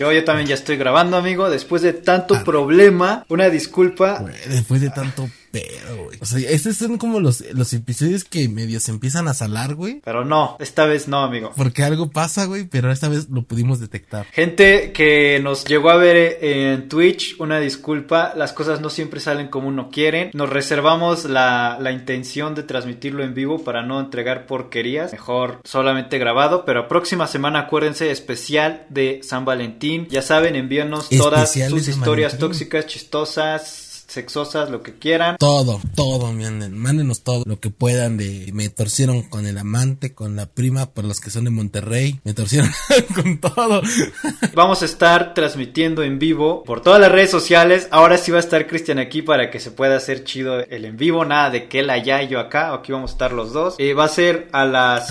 Yo, yo también ya estoy grabando, amigo. Después de tanto problema, una disculpa. después de tanto pedo, güey. O sea, estos son como los, los episodios que medio se empiezan a salar, güey. Pero no, esta vez no, amigo. Porque algo pasa, güey, pero esta vez lo pudimos detectar. Gente que nos llegó a ver en Twitch, una disculpa. Las cosas no siempre salen como uno quiere. Nos reservamos la, la intención de transmitirlo en vivo para no entregar porquerías. Mejor solamente grabado. Pero próxima semana, acuérdense, especial de San Valentín. Ya saben, envíanos todas sus historias tóxicas, chistosas sexosas, lo que quieran. Todo, todo, mándenos todo lo que puedan de me torcieron con el amante, con la prima, por los que son de Monterrey, me torcieron con todo. Vamos a estar transmitiendo en vivo por todas las redes sociales. Ahora sí va a estar Cristian aquí para que se pueda hacer chido el en vivo, nada de que él allá y yo acá, aquí vamos a estar los dos. Eh, va a ser a las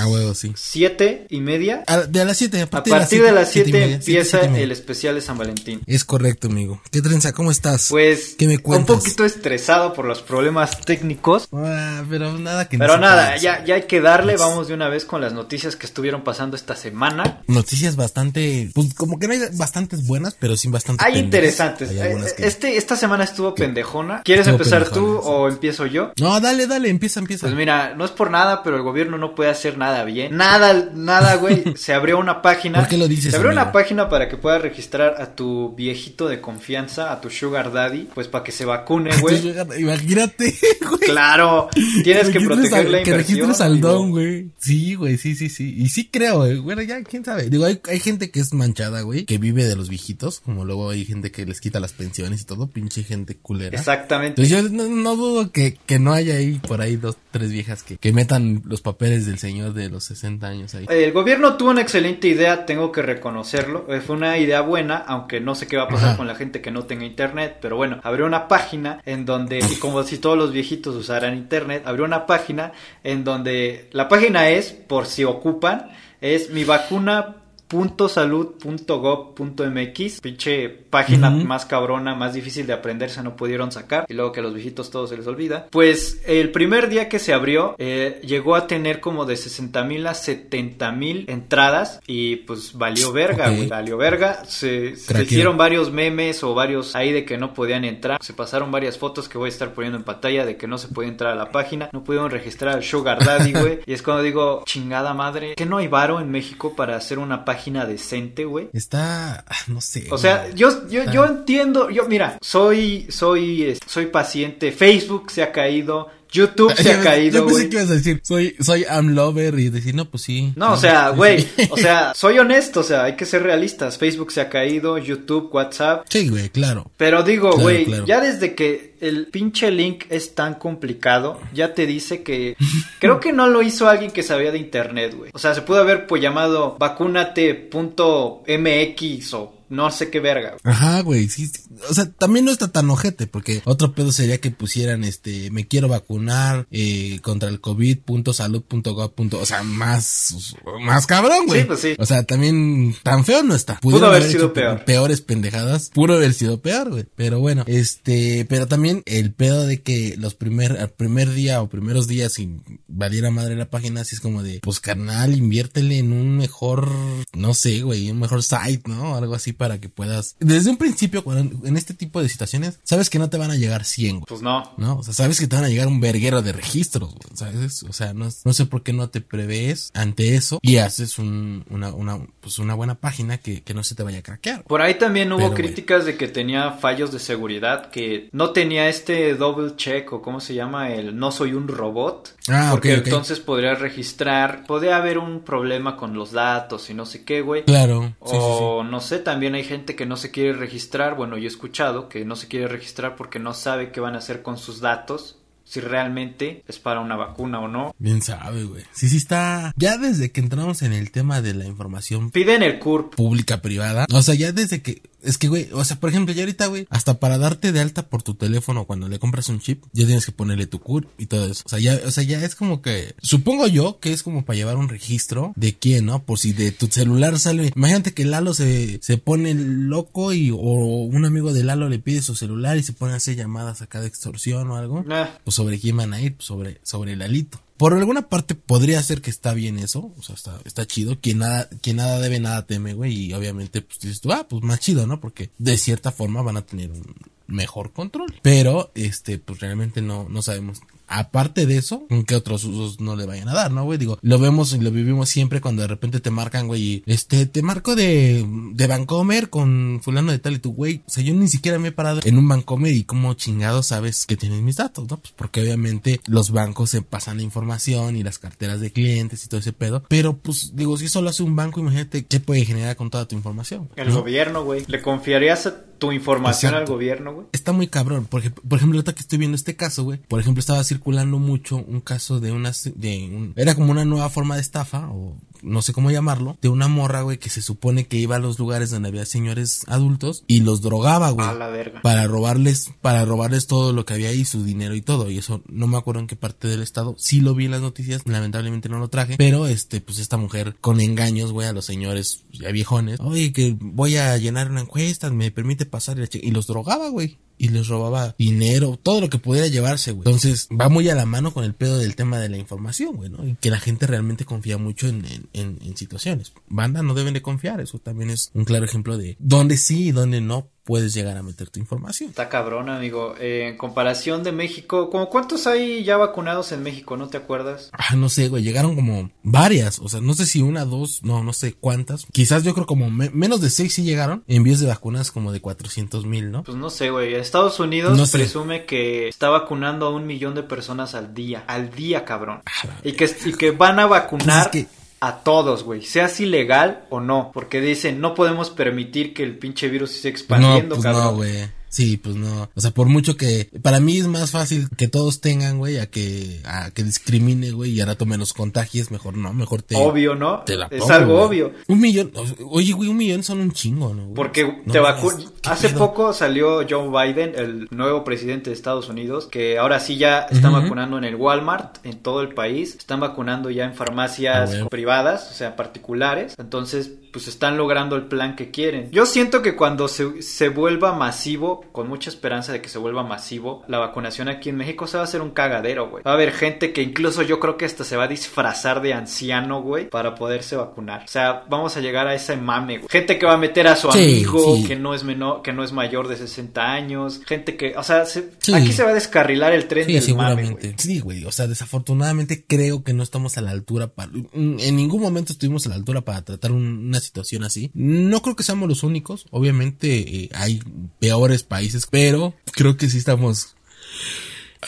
siete y media. de a las siete, a partir, de las siete, empieza el especial de San Valentín. Es correcto, amigo. ¿Qué trenza? ¿Cómo estás? Pues, ¿qué me cuentas? Un poquito estresado por los problemas técnicos. Ah, pero nada que Pero nada, ya, ya hay que darle. Pues Vamos de una vez con las noticias que estuvieron pasando esta semana. Noticias bastante, pues como que no hay bastantes buenas, pero sí bastante. Hay interesantes. Eh, este, esta semana estuvo pendejona. ¿Quieres empezar tú o empiezo yo? No, dale, dale, empieza, empieza. Pues mira, no es por nada, pero el gobierno no puede hacer nada bien. Nada, nada, güey. Se abrió una página. ¿Por qué lo dices? Se abrió una página para que puedas registrar a tu viejito de confianza, a tu sugar daddy, pues para que se vacune, güey. Imagínate, güey. Claro, tienes que, proteger la inversión. Que registres al don, güey. Sí, güey, sí, sí, sí. Y sí creo, güey. Bueno, ya, quién sabe. Digo, hay, hay gente que es manchada, güey, que vive de los viejitos, como luego hay gente que les quita las pensiones y todo, pinche gente culera. Exactamente. Entonces yo no, dudo que, que no haya ahí por ahí dos, tres viejas que, que metan los papeles del señor de los 60 años ahí. El gobierno tuvo una excelente idea, tengo que reconocerlo. Eh, fue una idea buena, aunque no sé qué va a pasar con la gente que no tenga internet, pero bueno, abrió una página en donde y como si todos los viejitos usaran internet, abrió una página en donde la página es, por si ocupan, es mi vacuna .salud.gov.mx, pinche página más cabrona, más difícil de aprender, se no pudieron sacar y luego que a los viejitos todo se les olvida. Pues el primer día que se abrió eh, llegó a tener como de 60 mil a 70 mil entradas y pues valió verga, valió verga. Se, hicieron varios memes o varios ahí de que no podían entrar. Se pasaron varias fotos que voy a estar poniendo en pantalla de que no se podía entrar a la página. No pudieron registrar al Sugar Daddy, güey. y es cuando digo, chingada madre, que no hay varo en México para hacer una página página decente, güey. Está, ah, no sé. O sea, yo, yo, yo entiendo, yo, mira, soy, soy, soy paciente. Facebook se ha caído. YouTube se ha caído, güey. Yo pensé que ibas a decir, soy, soy lover y decir, no, pues sí. No, o sea, güey, o sea, soy honesto, o sea, hay que ser realistas. Facebook se ha caído, YouTube, WhatsApp. Sí, güey, claro. Pero digo, güey, ya desde que el pinche link es tan complicado, ya te dice que creo que no lo hizo alguien que sabía de internet, güey. O sea, se pudo haber pues llamado vacunate.mx o no sé qué verga. Ajá, güey, sí, O sea, también no está tan ojete, porque otro pedo sería que pusieran, este, me quiero vacunar eh, contra el COVID, punto salud, punto o sea, más, más cabrón, güey. Sí, pues sí. O sea, también tan feo no está. Pudo haber, sido peor. Peores pendejadas. Pudo haber sido peor, güey. Pero bueno, este, pero también el pedo de que los primer, al primer día o primeros días sin valiera madre la página, así es como de, pues carnal, inviértele en un mejor, no sé, güey, un mejor site, ¿no? Algo así para que puedas. Desde un principio, cuando, en este tipo de situaciones, sabes que no te van a llegar 100, güey. Pues no. No, o sea, sabes que te van a llegar un verguero de registros, güey, ¿sabes? O sea, no, no sé por qué no te prevés ante eso y haces un, una, una, pues una buena página que, que no se te vaya a craquear. Por ahí también hubo críticas de que tenía fallos de seguridad, que no tenía este double check o cómo se llama el no soy un robot. Ah, porque entonces podría registrar, podría haber un problema con los datos y no sé qué, güey. Claro. o no sé, también hay gente que no se quiere registrar, bueno, yo he escuchado que no se quiere registrar porque no sabe qué van a hacer con sus datos si realmente es para una vacuna o no. Bien sabe, güey. Sí, sí está. Ya desde que entramos en el tema de la información. Piden el CURP. Pública, privada. O sea, ya desde que es que, güey, o sea, por ejemplo, ya ahorita, güey, hasta para darte de alta por tu teléfono cuando le compras un chip, ya tienes que ponerle tu CUR y todo eso. O sea, ya, o sea, ya es como que, supongo yo que es como para llevar un registro de quién, ¿no? Por si de tu celular sale, imagínate que Lalo se, se pone loco y, o un amigo de Lalo le pide su celular y se pone a hacer llamadas acá de extorsión o algo. Ah. Pues sobre quién van a ir, pues sobre, sobre Lalito. Por alguna parte podría ser que está bien eso, o sea, está, está chido, quien nada, quien nada debe, nada teme, güey, y obviamente, pues dices tú, ah, pues más chido, ¿no? Porque de cierta forma van a tener un mejor control. Pero, este, pues realmente no, no sabemos aparte de eso, ¿qué otros usos no le vayan a dar, no, güey? Digo, lo vemos y lo vivimos siempre cuando de repente te marcan, güey, y, este, te marco de, de Vancomer con fulano de tal y tu, güey, o sea, yo ni siquiera me he parado en un Vancomer y como chingado sabes que tienes mis datos, ¿no? Pues porque obviamente los bancos se pasan la información y las carteras de clientes y todo ese pedo, pero pues, digo, si solo hace un banco, imagínate qué puede generar con toda tu información. El gobierno, güey, ¿le confiarías tu información al gobierno, Está muy cabrón, porque, por ejemplo, ahorita que estoy viendo este caso, güey, por ejemplo, estaba circulando mucho un caso de una, de un, era como una nueva forma de estafa, o no sé cómo llamarlo, de una morra, güey, que se supone que iba a los lugares donde había señores adultos y los drogaba, güey. A la verga. Para robarles, para robarles todo lo que había ahí, su dinero y todo. Y eso no me acuerdo en qué parte del estado. Sí lo vi en las noticias, lamentablemente no lo traje. Pero este, pues esta mujer con engaños, güey, a los señores ya viejones. Oye, que voy a llenar una encuesta, me permite pasar y, y los drogaba, güey y les robaba dinero, todo lo que pudiera llevarse, güey. Entonces, va muy a la mano con el pedo del tema de la información, güey, ¿no? Y que la gente realmente confía mucho en, en, en, situaciones. Banda no deben de confiar, eso también es un claro ejemplo de dónde sí y dónde no puedes llegar a meter tu información. Está cabrón, amigo. Eh, en comparación de México, ¿como cuántos hay ya vacunados en México? ¿No te acuerdas? Ah, no sé, güey. Llegaron como varias. O sea, no sé si una, dos, no, no sé cuántas. Quizás yo creo como menos de seis sí llegaron. Envíos de vacunas como de 400 mil, ¿no? Pues no sé, güey. Estados Unidos presume que está vacunando a un millón de personas al día. Al día, cabrón. Ah, y, que, y que van a vacunar. Pues a todos, güey, seas ilegal o no, porque dicen, no podemos permitir que el pinche virus se expandiendo, no, pues No, güey. Sí, pues no. O sea, por mucho que para mí es más fácil que todos tengan, güey, a que a que discrimine, güey, y ahora rato menos contagies, mejor no, mejor te Obvio, ¿no? es algo obvio. Un millón, oye, güey, un millón son un chingo, ¿no? Porque te vacunan. Hace poco salió Joe Biden, el nuevo presidente de Estados Unidos, que ahora sí ya están vacunando en el Walmart, en todo el país, están vacunando ya en farmacias privadas, o sea, particulares. Entonces, pues están logrando el plan que quieren. Yo siento que cuando se, se vuelva masivo con mucha esperanza de que se vuelva masivo, la vacunación aquí en México se va a hacer un cagadero, güey. Va a haber gente que incluso yo creo que hasta se va a disfrazar de anciano, güey, para poderse vacunar. O sea, vamos a llegar a ese mame, güey. Gente que va a meter a su amigo que no es menor, que no es mayor de 60 años, gente que, o sea, aquí se va a descarrilar el tren del seguramente. Sí, güey, o sea, desafortunadamente creo que no estamos a la altura para en ningún momento estuvimos a la altura para tratar una situación así. No creo que seamos los únicos, obviamente eh, hay peores países, pero creo que sí estamos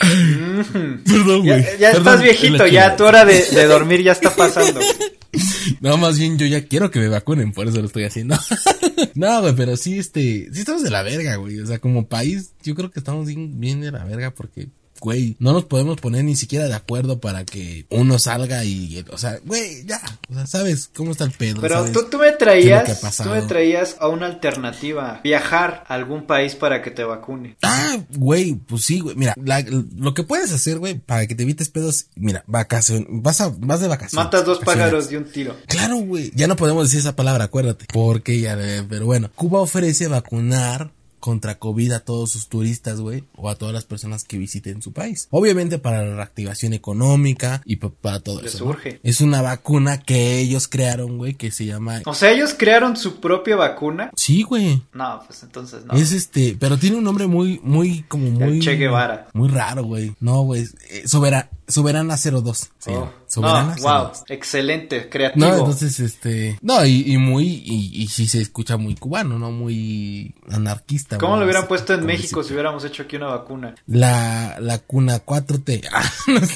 Perdón, güey. Ya, estás viejito, ya tu hora de, de, dormir ya está pasando. No, más bien yo ya quiero que me vacunen, por eso lo estoy haciendo. no, güey, pero sí, este, sí estamos de la verga, güey. O sea, como país, yo creo que estamos bien, bien de la verga porque güey, no nos podemos poner ni siquiera de acuerdo para que uno salga y, o sea, güey, ya, o sea, sabes cómo está el pedo. Pero tú, tú me traías, tú me traías a una alternativa, viajar a algún país para que te vacune. Ah, güey, pues sí, güey, mira, lo que puedes hacer, güey, para que te evites pedos, mira, vacación, vas a, vas de vacaciones. Matas dos pájaros de un tiro. Claro, güey, ya no podemos decir esa palabra, acuérdate, porque ya, pero bueno, Cuba ofrece vacunar contra COVID a todos sus turistas, güey, o a todas las personas que visiten su país. Obviamente para la reactivación económica y para todo eso. Surge. Es una vacuna que ellos crearon, güey, que se llama... O sea, ellos crearon su propia vacuna. Sí, güey. No, pues entonces no. Es este, pero tiene un nombre muy, muy, como muy... che Guevara. Muy raro, güey. No, güey. Eh, Sobera, Soberana 02. Sí. Oh. Soberana no, wow, excelente, creativo. No, entonces, este, no, y, y muy, y, y sí se escucha muy cubano, ¿no? Muy anarquista. ¿Cómo lo hubieran puesto en México si hubiéramos hecho aquí una vacuna? La, la cuna 4T. Ah,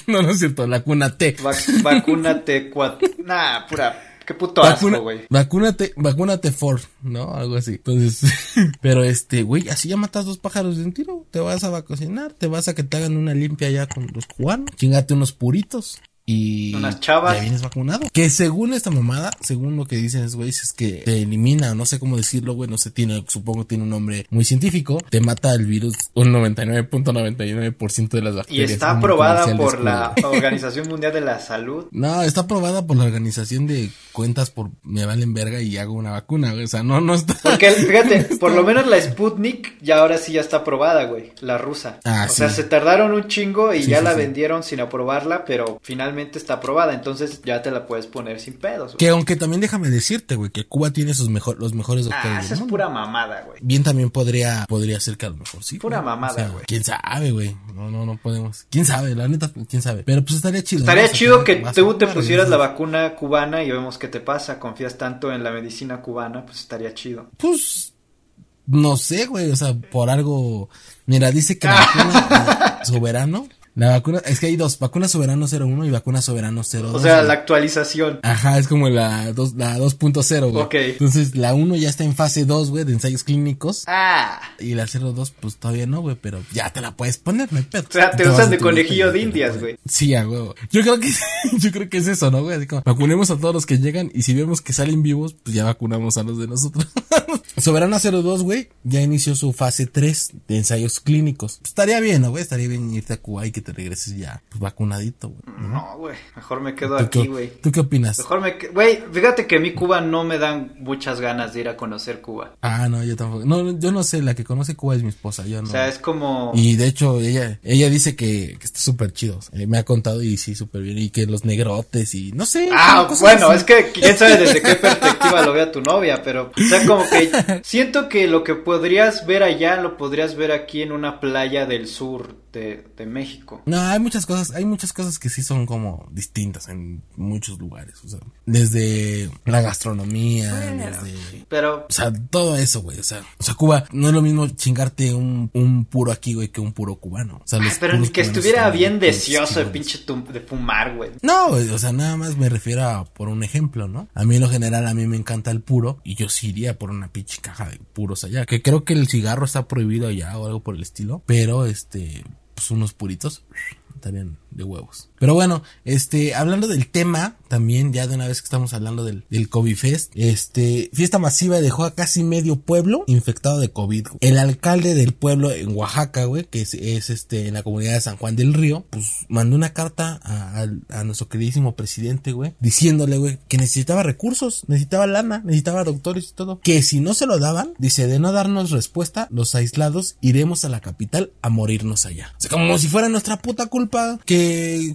no, no, es cierto, la cuna T. vacuna T4. Nah, pura Qué puto asco, güey. Vacúnate, vacúnate for, ¿no? Algo así. Entonces, pero este, güey, así ya matas dos pájaros de un tiro. Te vas a vacacionar, te vas a que te hagan una limpia ya con los cubanos. Chingate unos puritos y unas chavas. ya vienes vacunado. Que según esta mamada, según lo que dicen güey, es que te elimina, no sé cómo decirlo, güey, no sé, tiene, supongo tiene un nombre muy científico, te mata el virus un 99.99% de las bacterias. Y está aprobada por la Organización Mundial de la Salud. No, está aprobada por la organización de cuentas por me valen verga y hago una vacuna, güey, o sea, no, no está. Porque, fíjate, por lo menos la Sputnik ya ahora sí ya está aprobada, güey, la rusa. Ah, o sea, se tardaron un chingo y ya la vendieron sin aprobarla, pero finalmente está aprobada, entonces ya te la puedes poner sin pedos. güey. Que aunque también déjame decirte, güey, que Cuba tiene sus mejor, los mejores doctores. Ah, esa es pura mamada, güey. Bien también podría, podría ser que a lo mejor sí. Pura güey. mamada, güey. Quién sabe, güey. No, no, no podemos. Quién sabe, la neta, quién sabe. Pero pues estaría chido. Estaría chido que tú te pusieras la vacuna cubana y vemos qué te pasa. Confías tanto en la medicina cubana, pues estaría chido. Pues, no sé, güey, o sea, por algo. Mira, dice que la vacuna soberano. La vacuna, es que hay dos, vacuna soberano 01 y vacuna soberano 02. O sea, güey. la actualización. Ajá, es como la, dos, la 2.0, güey. Ok. Entonces, la 1 ya está en fase 2, güey, de ensayos clínicos. Ah. Y la 02, pues todavía no, güey, pero ya te la puedes poner, no. O sea, te vas usan de conejillo de te indias, güey. Sí, a huevo. Yo creo que, yo creo que es eso, ¿no, güey? Así como, vacunemos a todos los que llegan y si vemos que salen vivos, pues ya vacunamos a los de nosotros. Soberana 02, güey, ya inició su fase 3 de ensayos clínicos. Pues estaría bien, ¿no, güey? Estaría bien irte a Cuba y que te regreses ya, pues vacunadito, güey. No, güey. Mejor me quedo ¿Tú aquí, güey. ¿Tú qué opinas? Mejor me que- Güey, fíjate que a mí Cuba no me dan muchas ganas de ir a conocer Cuba. Ah, no, yo tampoco. No, yo no sé, la que conoce Cuba es mi esposa, yo no. O sea, es como... Y de hecho, ella, ella dice que, que está súper chido. Eh, me ha contado y sí, súper bien. Y que los negrotes y no sé. Ah, bueno, así. es que quién sabe desde qué perspectiva lo vea tu novia, pero, o sea, como que siento que lo que podrías ver allá lo podrías ver aquí en una playa del sur de, de México. No, hay muchas cosas, hay muchas cosas que sí son como distintas en muchos lugares. O sea, desde la gastronomía, desde. Pero, O sea, todo eso, güey. O sea, o sea, Cuba no es lo mismo chingarte un, un puro aquí, güey, que un puro cubano. O sea, ay, los pero que estuviera bien deseoso de pinche de fumar, güey. No, güey, o sea, nada más me refiero a por un ejemplo, ¿no? A mí en lo general, a mí me encanta el puro y yo sí iría por una pinche caja de puros allá. Que creo que el cigarro está prohibido allá o algo por el estilo, pero este, pues unos puritos estarían de huevos. Pero bueno, este, hablando del tema, también, ya de una vez que estamos hablando del, del COVID Fest, este, fiesta masiva dejó a casi medio pueblo infectado de COVID. El alcalde del pueblo en Oaxaca, güey, que es, es, este, en la comunidad de San Juan del Río, pues mandó una carta a, a nuestro queridísimo presidente, güey, diciéndole, güey, que necesitaba recursos, necesitaba lana, necesitaba doctores y todo. Que si no se lo daban, dice, de no darnos respuesta, los aislados iremos a la capital a morirnos allá. O sea, como si fuera nuestra puta culpa que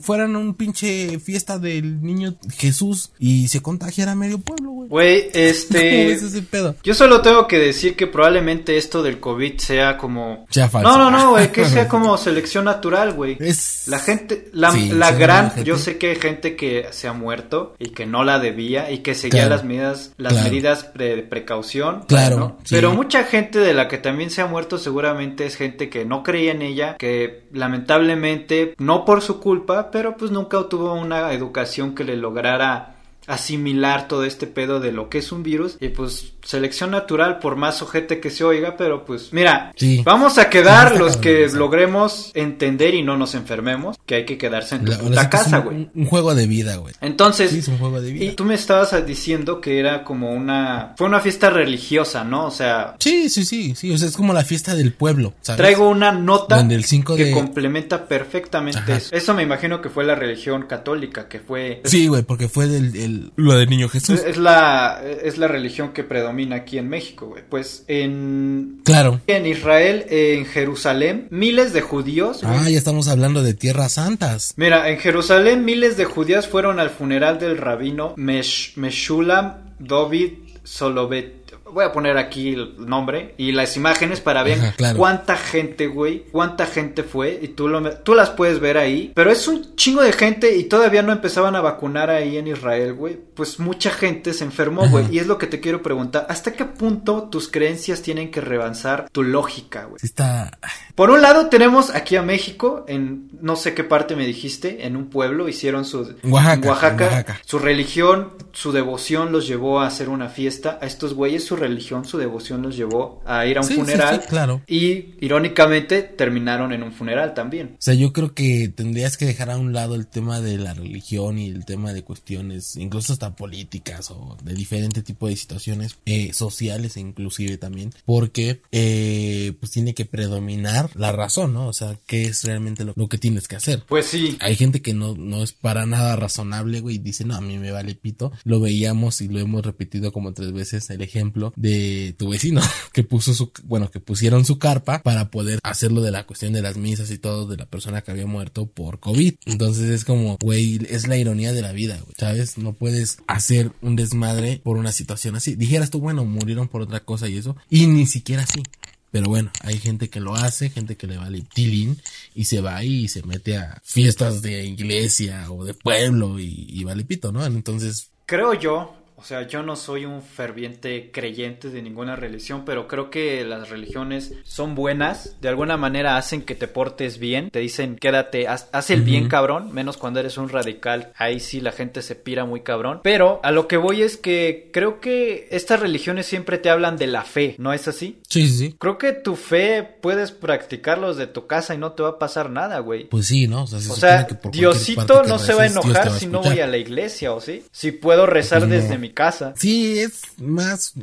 fueran un pinche fiesta del niño Jesús y se contagiara medio pueblo, güey. Güey, ¿Cómo ves este... ese pedo? Yo solo tengo que decir que probablemente esto del COVID sea como... Sea falso. No, no, no, güey, que sea como selección natural, güey. Es... La gente, la, Sí, la gran, la yo sé que hay gente que se ha muerto y que no la debía y que seguía Claro. las medidas, las Claro. medidas de precaución. Claro, ¿no? sí. Pero mucha gente de la que también se ha muerto seguramente es gente que no creía en ella, que lamentablemente, no por su culpa, pero pues nunca tuvo una educación que le lograra asimilar todo este pedo de lo que es un virus. Y pues selección natural por más ojete que se oiga pero pues mira Sí. vamos a quedar los cabrón, que logremos entender y no nos enfermemos que hay que quedarse en tu La- puta que casa güey Un, un juego de vida, güey. entonces Sí, es un juego de vida. y tú me estabas diciendo que era como una fue una fiesta religiosa no o sea Sí, sí, sí, sí. O sea, es como la fiesta del pueblo, ¿sabes? Traigo una nota Donde el 5 que de- complementa perfectamente Ajá. eso. Eso me imagino que fue la religión católica, que fue... Sí, güey, porque fue del, el- lo del niño Jesús. Es, es la, es la religión que predomina aquí en México, güey. Pues en... Claro. En Israel, en Jerusalén, miles de judíos... güey. Ah, ya estamos hablando de tierras santas. Mira, en Jerusalén miles de judías fueron al funeral del rabino Mesh- Meshulam David Solovet. Voy a poner aquí el nombre y las imágenes para ver Ajá, claro. cuánta gente, güey, cuánta gente fue y tú, lo, tú las puedes ver ahí. Pero es un chingo de gente y todavía no empezaban a vacunar ahí en Israel, güey. Pues mucha gente se enfermó, güey. Y es lo que te quiero preguntar. ¿Hasta qué punto tus creencias tienen que rebanzar tu lógica, güey? Está... Por un lado tenemos aquí a México, en no sé qué parte me dijiste, en un pueblo, hicieron su... Oaxaca, Oaxaca, Oaxaca. Su religión, su devoción los llevó a hacer una fiesta. A estos güeyes su religión, su devoción los llevó a ir a un Sí, sí, funeral. sí, claro. Y irónicamente terminaron en un funeral también. O sea, yo creo que tendrías que dejar a un lado el tema de la religión y el tema de cuestiones, incluso hasta políticas o de diferente tipo de situaciones eh, sociales e inclusive también, porque eh, pues tiene que predominar la razón, ¿no? O sea, qué es realmente lo, lo que tienes que hacer. Pues sí. Hay gente que no, no es para nada razonable, güey, y dice, no, a mí me vale pito. Lo veíamos y lo hemos repetido como tres veces, el ejemplo de tu vecino, que puso su, bueno, que pusieron su carpa para poder hacerlo de la cuestión de las misas y todo de la persona que había muerto por COVID. Entonces es como, güey, es la ironía de la vida, ¿sabes? No puedes hacer un desmadre por una situación así. Dijeras tú, bueno, murieron por otra cosa y eso, y ni siquiera así. Pero bueno, hay gente que lo hace, gente que le vale tilín y se va y se mete a fiestas de iglesia o de pueblo y, y vale pito, ¿no? Entonces... Creo yo, o sea, yo no soy un ferviente creyente de ninguna religión, pero creo que las religiones son buenas. De alguna manera hacen que te portes bien. Te dicen, quédate, haz, el bien cabrón, menos cuando eres un radical. Ahí sí la gente se pira muy cabrón. Pero a lo que voy es que creo que estas religiones siempre te hablan de la fe, ¿no es así? Sí, sí, sí. Creo que tu fe puedes practicarlos de tu casa y no te va a pasar nada, güey. Pues sí, ¿no? O sea, Diosito no se va a enojar si no voy a la iglesia, ¿o sí? Si puedo rezar pues desde mi casa. Sí, es más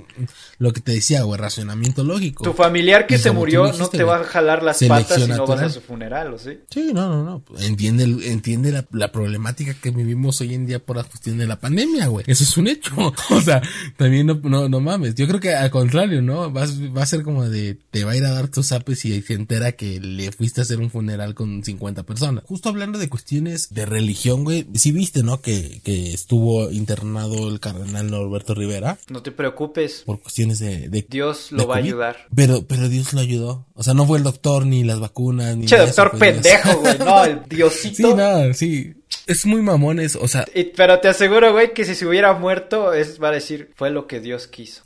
lo que te decía, güey, racionamiento lógico. Tu familiar que se murió no te va a jalar las patas si no vas a su funeral, ¿o sí? Sí, no, no, no. Entiende, entiende la, problemática que vivimos hoy en día por la cuestión de la pandemia, güey. Eso es un hecho. o sea, también no, no, no mames. Yo creo que al contrario, ¿no? Vas, va a ser como de, te va a ir a dar tus apes y se entera que le fuiste a hacer un funeral con 50 personas. Justo hablando de cuestiones de religión, güey, sí viste, ¿no? Que, que estuvo internado el cardenal Norberto Rivera. No te preocupes. Por cuestiones de... Dios lo va a ayudar. Pero, pero Dios lo ayudó. O sea, no fue el doctor, ni las vacunas, ni... Che, doctor pendejo, güey. No, el Diosito. Sí, no, sí. Es muy mamones, o sea... pero te aseguro, güey, que si se hubiera muerto, es va a decir, fue lo que Dios quiso.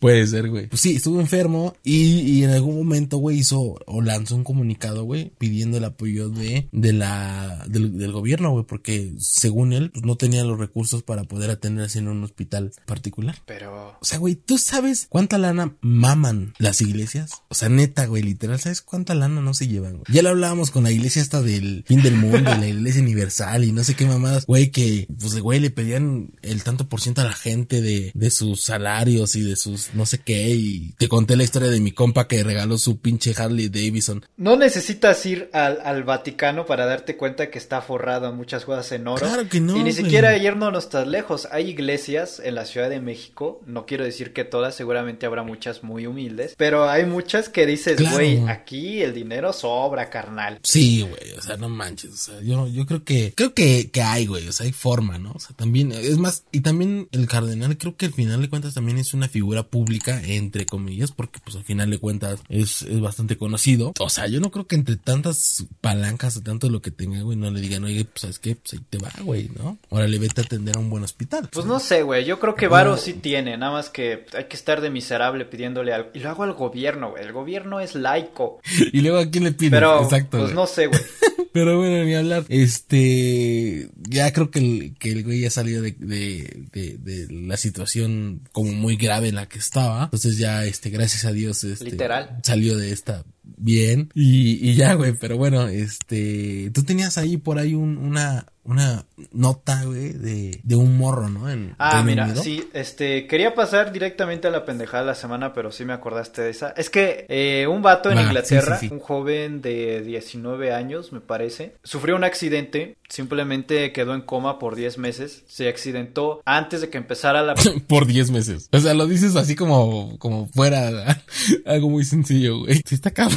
Puede ser, güey. Pues sí, estuvo enfermo y, y en algún momento, güey, hizo o lanzó un comunicado, güey, pidiendo el apoyo de, de la, del, gobierno, güey, porque según él, pues no tenía los recursos para poder atenderse en un hospital particular. Pero. O sea, güey, ¿tú sabes cuánta lana maman las iglesias? O sea, neta, güey, literal, ¿sabes cuánta lana no se llevan, güey? Ya lo hablábamos con la iglesia esta del fin del mundo, la iglesia universal y no sé qué mamadas, güey, que, pues, güey, le pedían el tanto por ciento a la gente de, de sus salarios y de sus no sé qué y te conté la historia de mi compa que regaló su pinche Harley Davidson. No necesitas ir al, al Vaticano para darte cuenta que está forrado en muchas cosas en oro. Claro que no. Y ni siquiera ayer no estás lejos. Hay iglesias en la Ciudad de México, no quiero decir que todas, seguramente habrá muchas muy humildes, pero hay muchas que dices, güey, aquí el dinero sobra, carnal. Sí, güey, o sea, no manches, o sea, yo, yo creo que, creo que, que hay, güey, o sea, hay forma, ¿no? O sea, también, es más, y también el cardenal creo que al final de cuentas también es una figura pública, entre comillas, porque pues al final de cuentas es, es bastante conocido. O sea, yo no creo que entre tantas palancas o tanto lo que tenga, güey, no le digan, oye, pues sabes qué, pues ahí te va, güey, ¿no? Ahora le vete a atender a un buen hospital. Pues no sé, güey, yo creo que Varo sí tiene, nada más que hay que estar de miserable pidiéndole algo. Y lo hago al gobierno, güey, el gobierno es laico. y luego a quién le pide. Pero, Exacto, pues no sé, güey. Pero bueno, ni hablar. Este, ya creo que el, que el güey ya salió de, de, de, de la situación como muy grave en la que estaba. Entonces ya, este, gracias a Dios, este, Literal. salió de esta bien. Y, y ya, güey, pero bueno, este, tú tenías ahí por ahí un, una, una nota, güey, de, de un morro, ¿no? En ah, mira, sí, este, quería pasar directamente a la pendejada de la semana, pero sí me acordaste de esa. Es que eh, un vato en Inglaterra, un joven de 19 años, me parece, sufrió un accidente, simplemente quedó en coma por 10 meses, se accidentó antes de que empezara la... por 10 meses. O sea, lo dices así como, como fuera algo muy sencillo, güey. Sí está cabrón.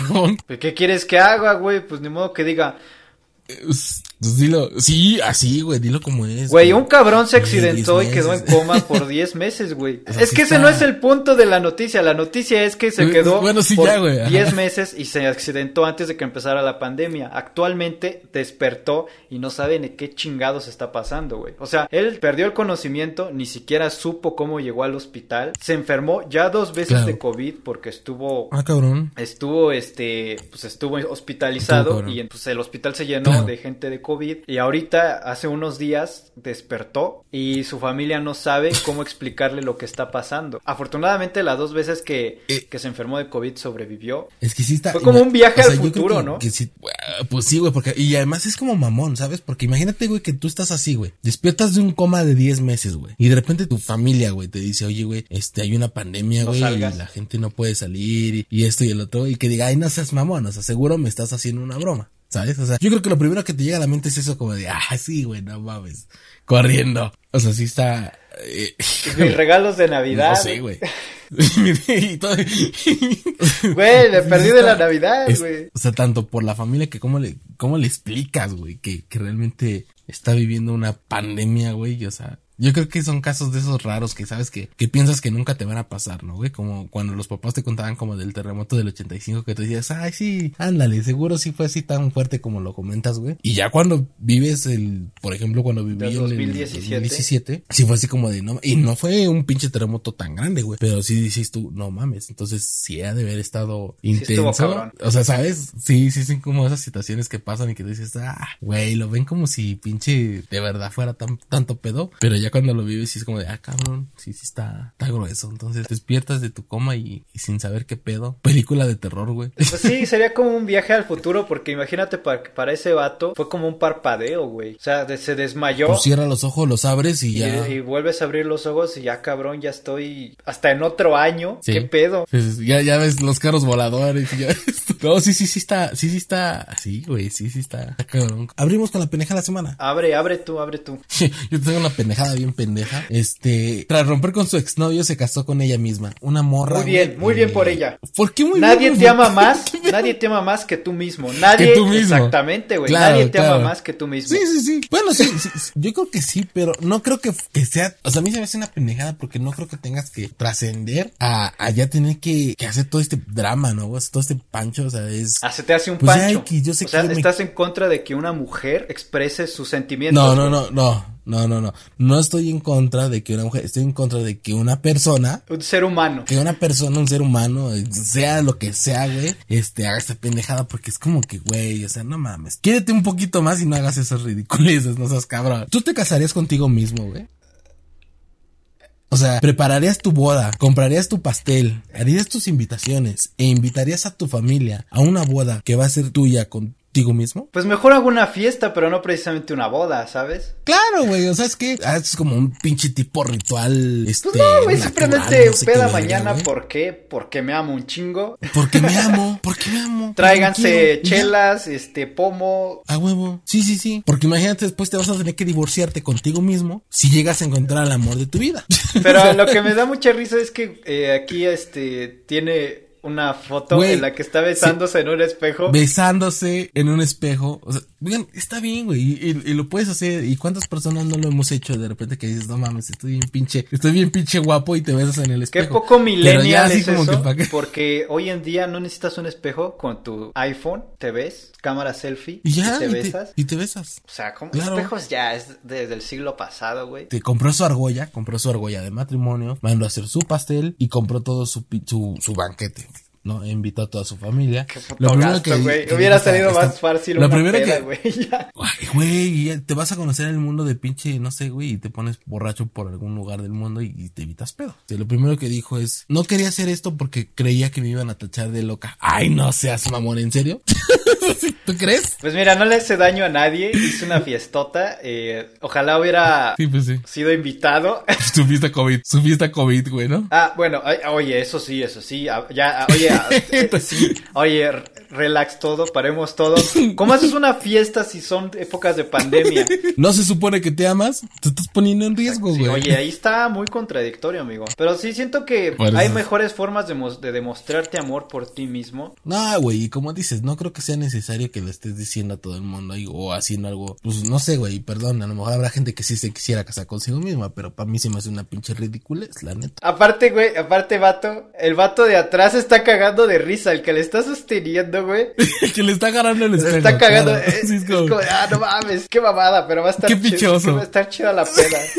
¿Qué quieres que haga, güey? Pues ni modo que diga... Pues, pues dilo, sí, así, güey, dilo como es. Güey, un cabrón se accidentó y quedó en coma por 10 meses, güey. es que ese no es el punto de la noticia. La noticia es que se quedó bueno, sí, por 10 meses y se accidentó antes de que empezara la pandemia. Actualmente despertó y no sabe ni qué chingados está pasando, güey. O sea, él perdió el conocimiento, ni siquiera supo cómo llegó al hospital. Se enfermó ya dos veces de COVID porque estuvo. Ah, cabrón. Estuvo, este, pues estuvo hospitalizado y pues el hospital se llenó de gente de COVID y ahorita hace unos días despertó y su familia no sabe cómo explicarle lo que está pasando. Afortunadamente las dos veces que, eh. que se enfermó de COVID sobrevivió. Es que sí está... Fue como un viaje al futuro, ¿no? pues sí, güey, porque... Y además es como mamón, ¿sabes? Porque imagínate, güey, que tú estás así, güey. Despiertas de un coma de 10 meses, güey. Y de repente tu familia, güey, te dice, oye, güey, este, hay una pandemia, güey, y la gente no puede salir y, esto y el otro. Y que diga, ay, no seas mamón, o sea, seguro me estás haciendo una broma. ¿Sabes? O sea, yo creo que lo primero que te llega a la mente es eso como de, ah, sí, güey, no mames, corriendo. O sea, sí está... Eh, Mis regalos de Navidad. sí, güey. y todo- Güey, me perdí de la Navidad, güey. o sea, tanto por la familia que cómo le, cómo le explicas, güey, que, que realmente está viviendo una pandemia, güey, o sea, yo creo que son casos de esos raros que sabes que, que piensas que nunca te van a pasar, ¿no, güey? Como cuando los papás te contaban como del terremoto del 85 que tú decías, ay, sí, ándale, seguro sí fue así tan fuerte como lo comentas, güey. Y ya cuando vives el, por ejemplo, cuando viví el 2017. 2017, sí fue así como de, no, y no fue un pinche terremoto tan grande, güey, pero sí dices tú, no mames, entonces sí ha de haber estado intenso. cabrón. o sea, ¿sabes? Sí, sí, sí, como esas situaciones que pasan y que dices, ah, güey, lo ven como si pinche de verdad fuera tan, tanto pedo, pero ya cuando lo vives sí es como de, ah, cabrón, sí, sí está, está grueso. Entonces despiertas de tu coma y, y sin saber qué pedo. Película de terror, güey. Pues sí, sería como un viaje al futuro, porque imagínate para, para ese vato fue como un parpadeo, güey. O sea, de- se desmayó. Pues cierra los ojos, los abres y Y, ya. y vuelves a abrir los ojos y ya cabrón, ya estoy hasta en otro año. Sí. ¿Qué pedo? Pues, ya, ya ves los carros voladores y ya. No, sí, sí, sí está, sí, sí está, sí, güey, sí, sí está, está cabrón. Abrimos con la pendeja de la semana. Abre, abre tú, abre tú. Yo tengo una pendejada bien pendeja. Este, tras romper con su exnovio, se casó con ella misma. Una morra. Muy bien, muy bien por ella. ¿Por qué muy Nadie bien? te ama más, nadie te ama más que tú mismo. Nadie, Que tú mismo. exactamente, güey. Claro, nadie te claro. ama más que tú mismo. Sí, sí, sí. Bueno, sí, sí, sí. Yo creo que sí, pero no creo que, que sea. O sea, a mí se me hace una pendejada porque no creo que tengas que trascender a, a ya tener que, que hacer todo este drama, ¿no? O sea, todo este pancho, o sea, es. Ah, se te hace un Pues pancho. Yo sé o sea, que yo me- estás en contra de que una mujer exprese sus sentimientos. No, no, no, no, no, no, no. No estoy en contra de que una mujer, estoy en contra de que una persona Un ser humano. que una persona, un ser humano, eh, sea lo que sea, güey, este, haga esta pendejada porque es como que, güey, o sea, no mames. Quiérete un poquito más y no hagas esas ridiculeces, no seas cabrón. ¿Tú te casarías contigo mismo, güey? O sea, prepararías tu boda, comprarías tu pastel, harías tus invitaciones e invitarías a tu familia a una boda que va a ser tuya contigo mismo? Pues mejor hago una fiesta, pero no precisamente una boda, ¿sabes? Claro, güey, o sea, es que ah, es como un pinche tipo ritual, este. Pues no, güey, simplemente no sé qué peda mañana. ¿Por qué? Porque me amo un chingo. Porque me amo, porque me amo. Tráiganse ya. chelas, este, pomo. A huevo. Sí, sí, sí. Porque imagínate, después te vas a tener que divorciarte contigo mismo si llegas a encontrar al amor de tu vida. Pero lo que me da mucha risa es que eh, aquí, este, tiene una foto Güey, en la que está besándose en un espejo. Besándose en un espejo. O sea, está bien, güey. Y, y- y lo puedes hacer. ¿Y cuántas personas no lo hemos hecho de repente que dices, no mames, estoy bien pinche, estoy bien pinche guapo y te besas en el Qué espejo? poco Pero ya millennial así es como eso, que qué. porque hoy en día no necesitas un espejo con tu iPhone, te ves, cámara selfie, Y ya, te y te, besas. y te besas. O sea, como Claro. espejos ya es desde el siglo pasado, güey. Te compró su argolla, compró su argolla de matrimonio, mandó a hacer su pastel y compró todo su, su, su banquete. ¿No? Invitó a toda su familia. Qué puto gasto, güey. que Hubiera salido más fácil lo una primero peda, que- güey. te vas a conocer el mundo de pinche, no sé, güey, y te pones borracho por algún lugar del mundo y, y te evitas pedo. O sea, lo primero que dijo es, no quería hacer esto porque creía que me iban a tachar de loca. Ay, no seas mamón, ¿en serio? ¿Tú crees? Pues mira, no le hace daño a nadie. Hizo una fiestota. eh, ojalá hubiera Sí, pues sí. sido invitado. Su fiesta COVID, su fiesta COVID, güey, ¿no? Ah, bueno, oye, eso sí, eso sí, ah, ya, ah, oye, sí, oye, relax todo, paremos todo. ¿Cómo haces una fiesta si son épocas de pandemia? No se supone que te amas, te estás poniendo en riesgo, Sí, güey. oye, ahí está muy contradictorio, amigo. Pero sí siento que Por hay eso. mejores formas de, mos- de demostrarte amor por ti mismo. No, güey, y como dices, no creo que sea necesario que lo estés diciendo a todo el mundo y- o haciendo algo, pues no sé, güey, perdón, a lo mejor habrá gente que sí se quisiera casar consigo misma, pero para mí se me hace una pinche ridiculez, la neta. Aparte, güey, aparte, vato, el vato de atrás está cagando de risa, el que le está sosteniendo, güey. que le está agarrando el espejo. está cagando. claro. eh, es es como- ah, no mames, qué mamada, pero va a estar Qué chido, pinche Va a estar chida la peda.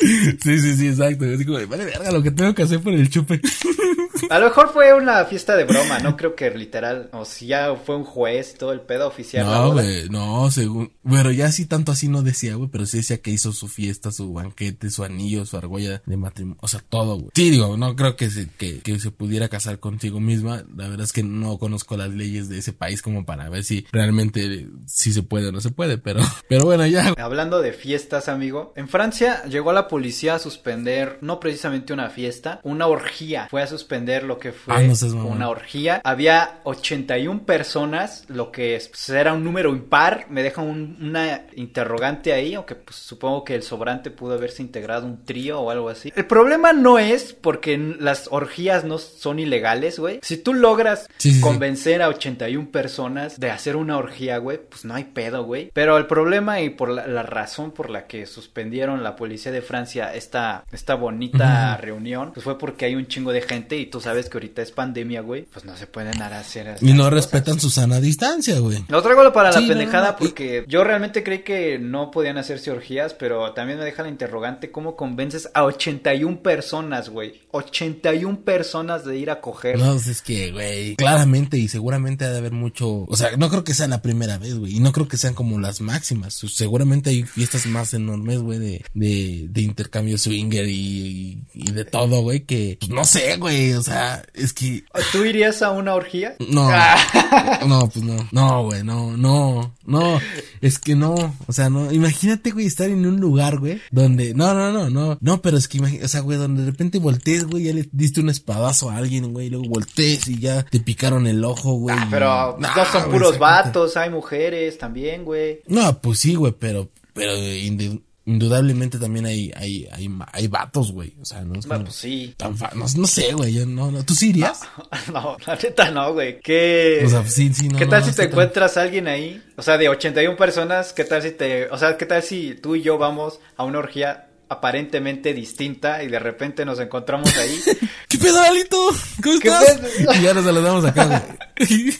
Sí, sí, sí, exacto. Así como, vale, verga, lo que tengo que hacer por el chupe. A lo mejor fue una fiesta de broma, no creo que literal, o si ya fue un juez, todo el pedo oficial. No, güey, no, según. Bueno, ya así tanto así no decía, güey, pero sí decía que hizo su fiesta, su banquete, su anillo, su argolla de matrimonio, o sea, todo, güey. Sí, digo, no creo que se, que, que se pudiera casar contigo misma. La verdad es que no conozco las leyes de ese país como para ver si realmente si se puede o no se puede, pero, pero bueno, ya. Hablando de fiestas, amigo, en Francia llegó la policía a suspender, no precisamente una fiesta, una orgía. Fue a suspender lo que fue Ah, no seas mamón. una orgía. Había 81 personas, lo que es- pues, era un número impar. Me deja un- una interrogante ahí, aunque pues, supongo que el sobrante pudo haberse integrado un trío o algo así. El problema no es porque las orgías no son ilegales, güey. Si tú logras Sí, sí, sí. convencer a 81 personas de hacer una orgía, güey, pues no hay pedo, güey. Pero el problema y por la, la razón por la que suspendieron la policía de Francia esta, esta bonita reunión, pues fue porque hay un chingo de gente y tú sabes que ahorita es pandemia, güey, pues no se pueden hacer Y no cosas. respetan su sana distancia, güey. Lo traigo para Sí, la no, pendejada no, y- porque yo realmente creí que no podían hacerse orgías, pero también me deja la interrogante cómo convences a 81 personas, güey. 81 personas de ir a coger. No, pues es que, güey, claramente y seguramente ha de haber mucho, o sea, no creo que sea la primera vez, güey, y no creo que sean como las máximas, seguramente hay fiestas más enormes, güey, de, de, de intercambio swinger y, y de todo, güey, que, pues no sé, güey, o sea, es que, ¿Tú irías a una orgía? no, Ah. no, pues no, no, güey, no, no, no, es que no, o sea, no, imagínate, güey, estar en un lugar, güey, donde, no, no, no, no, no, pero es que, imagi- o sea, güey, donde de repente voltees, güey, ya le diste un espadazo a alguien, güey, y luego voltees y ya te picaron el ojo, güey. Ah, pero no son güey, puros vatos, hay mujeres también, güey. No, pues sí, güey, pero, pero indudablemente también hay, hay, hay, hay vatos, güey, o sea, no es Bueno, pues sí. tan fa- no, no sé, güey, yo no, no, ¿tú sí irías? No, la neta no, güey. ¿Qué, O sea, sí, sí, no, ¿qué no, tal no si te encuentras a alguien ahí? O sea, de 81 personas, ¿qué tal si te... O sea, ¿qué tal si tú y yo vamos a una orgía aparentemente distinta y de repente nos encontramos ahí? ¿Qué pedo, Alito? ¿Cómo ¿Qué estás? Y ya nos saludamos acá, güey.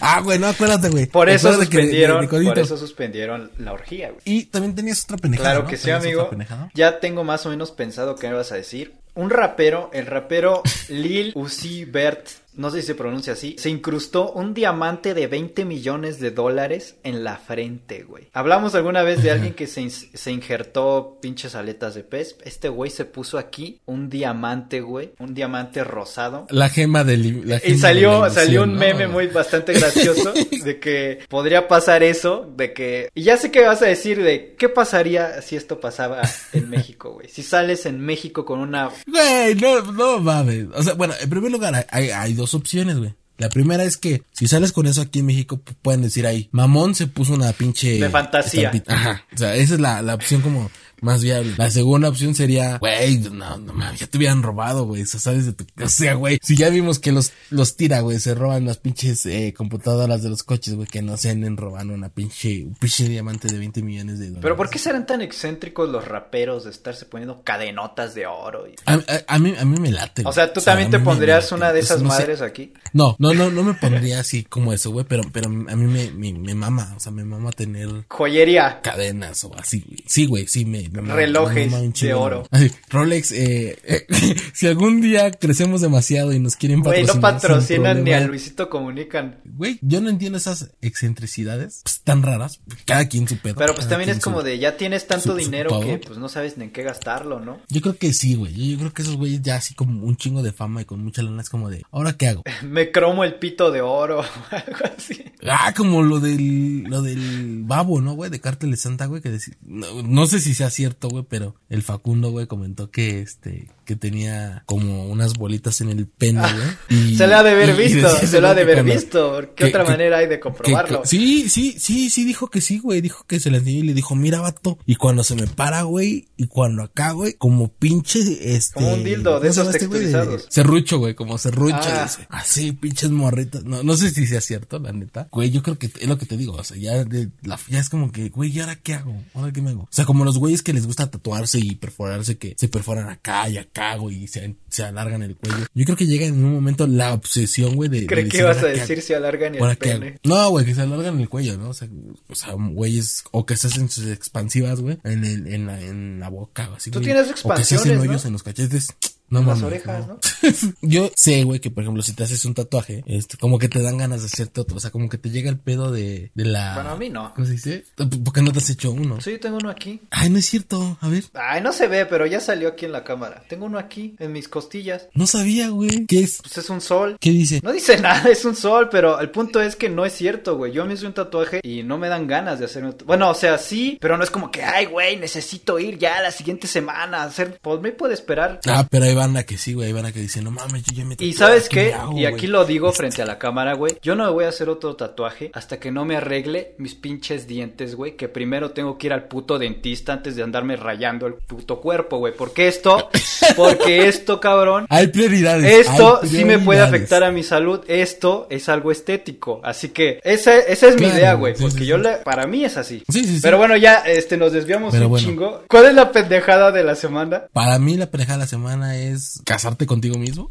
ah, güey, no, acuérdate, güey. Por eso Acuérdate que de- de- suspendieron, por eso suspendieron la orgía, güey. Y también tenías otra pendejada, Claro ¿no? que sí, ¿Tenías amigo. Ya tengo más o menos pensado qué me vas a decir. Un rapero, el rapero Lil Uzi Vert, no sé si se pronuncia así, se incrustó un diamante de 20 millones de dólares en la frente, güey. Hablamos alguna vez de alguien que se, se injertó pinches aletas de pez. Este güey se puso aquí un diamante, güey, un diamante rosado. La gema del... la Y de salió, salió un meme ¿no? muy bastante gracioso de que podría pasar eso, de que... Y ya sé que vas a decir de qué pasaría si esto pasaba en México, güey. Si sales en México con una... Güey, no, no mames. O sea, bueno, en primer lugar, hay, hay dos opciones, güey. La primera es que si sales con eso aquí en México, pu- pueden decir ahí, mamón se puso una pinche... De fantasía. estampita. Ajá. O sea, esa es la, la opción como más viable. La segunda opción sería, güey, no, no mames, ya te hubieran robado, güey. O sea, sales de tu... O sea, güey, si ya vimos que los, los tira, güey, se roban las pinches eh, computadoras de los coches, güey, que no se anden robando una pinche, un pinche diamante de 20 millones de dólares. Pero ¿por qué serán tan excéntricos los raperos de estarse poniendo cadenotas de oro? y- A, a- a mí, a mí me late. O sea, tú a también te pondrías una de esas Entonces, no sé. madres aquí. No, no, no, no me pondría así como eso, güey, pero, pero a mí me, me, me mama, o sea, me mama tener Joyería. cadenas o así, güey. Sí, güey, sí, me, Relojes de oro. güey. Ay, Rolex, eh, eh, si algún día crecemos demasiado y nos quieren Güey, patrocinar. no sin patrocinan ni a Luisito Comunican. Güey, yo no entiendo esas excentricidades pues, tan raras. Cada quien su pedo. Pero pues también es como su- de ya tienes tanto su- dinero que pues no sabes ni en qué gastarlo, ¿no? Yo creo que sí, güey. Yo, creo que esos güeyes ya así como un chingo de fama y con mucha lana es como de, ¿ahora qué hago? Me cromo el pito de oro, algo así. Ah, como lo del, lo del babo, ¿no, güey? De Cártel de Santa, güey, que decía, no, no sé si sea cierto, güey, pero el Facundo, güey, comentó que, este, que tenía como unas bolitas en el pene, güey. Se lo ha de haber y- visto, se lo ha de haber cuando- visto. ¿Qué que- otra que- manera hay de comprobarlo? que- sí, sí, sí, sí, dijo que sí, güey. Dijo que se la enseñó y le dijo, mira, vato. Y cuando se me para, güey, y cuando acá, güey, como pinche, este. Como un dildo de ¿cómo se esos este texturizados. Serrucho, güey, como serrucho. Ah. dice. Así, pinches morritas. No, no sé si sea cierto, la neta. Güey, yo creo que es lo que te digo. O sea, ya, de, la, ya es como que, güey, ¿y ahora qué hago? ¿Ahora qué me hago? O sea, como los güeyes que les gusta tatuarse y perforarse, que se perforan acá y acá, güey, y se, se alargan el cuello. Yo creo que llega en un momento la obsesión, güey, de. de Creí que ibas a "¿Ahora qué decir hago? si alargan el pene. No, güey, que se alargan el cuello, ¿no? O sea, o sea, güeyes, o que se hacen sus expansivas, güey, en, el, en, la, en la boca, así, Tú tienes O que se hacen expansiones, hoyos ¿no? en los cachetes. No En las mames, orejas, no. ¿no? Yo sé, güey, que por ejemplo, si te haces un tatuaje, este, como que te dan ganas de hacerte otro. O sea, como que te llega el pedo de, de la. Bueno, a mí no. ¿Cómo se dice? ¿Por qué no te has hecho uno? Sí, tengo uno aquí. Ay, no es cierto. A ver. Ay, no se ve, pero ya salió aquí en la cámara. Tengo uno aquí, en mis costillas. No sabía, güey. ¿Qué es? Pues es un sol. ¿Qué dice? No dice nada, es un sol, pero el punto es que no es cierto, güey. Yo me hice un tatuaje y no me dan ganas de hacer un tatuaje. Bueno, o sea, sí, pero no es como que, ay, güey, necesito ir ya la siguiente semana a hacer. Pues me puede esperar. Ah, pero ahí banda que sí, güey, hay banda que dice, no mames, yo ya me Y sabes qué, y aquí lo digo frente a la cámara, güey, yo no me voy a hacer otro tatuaje hasta que no me arregle mis pinches dientes, güey, que primero tengo que ir al puto dentista antes de andarme rayando el puto cuerpo, güey, porque esto, porque esto, cabrón. Hay prioridades. Esto sí me puede afectar a mi salud, esto es algo estético, así que esa, esa es mi idea, güey, porque yo le, para mí es así. Sí, sí, sí. Pero bueno, ya, este, nos desviamos un chingo. ¿Cuál es la pendejada de la semana? Para mí la pendejada de la semana es casarte contigo mismo.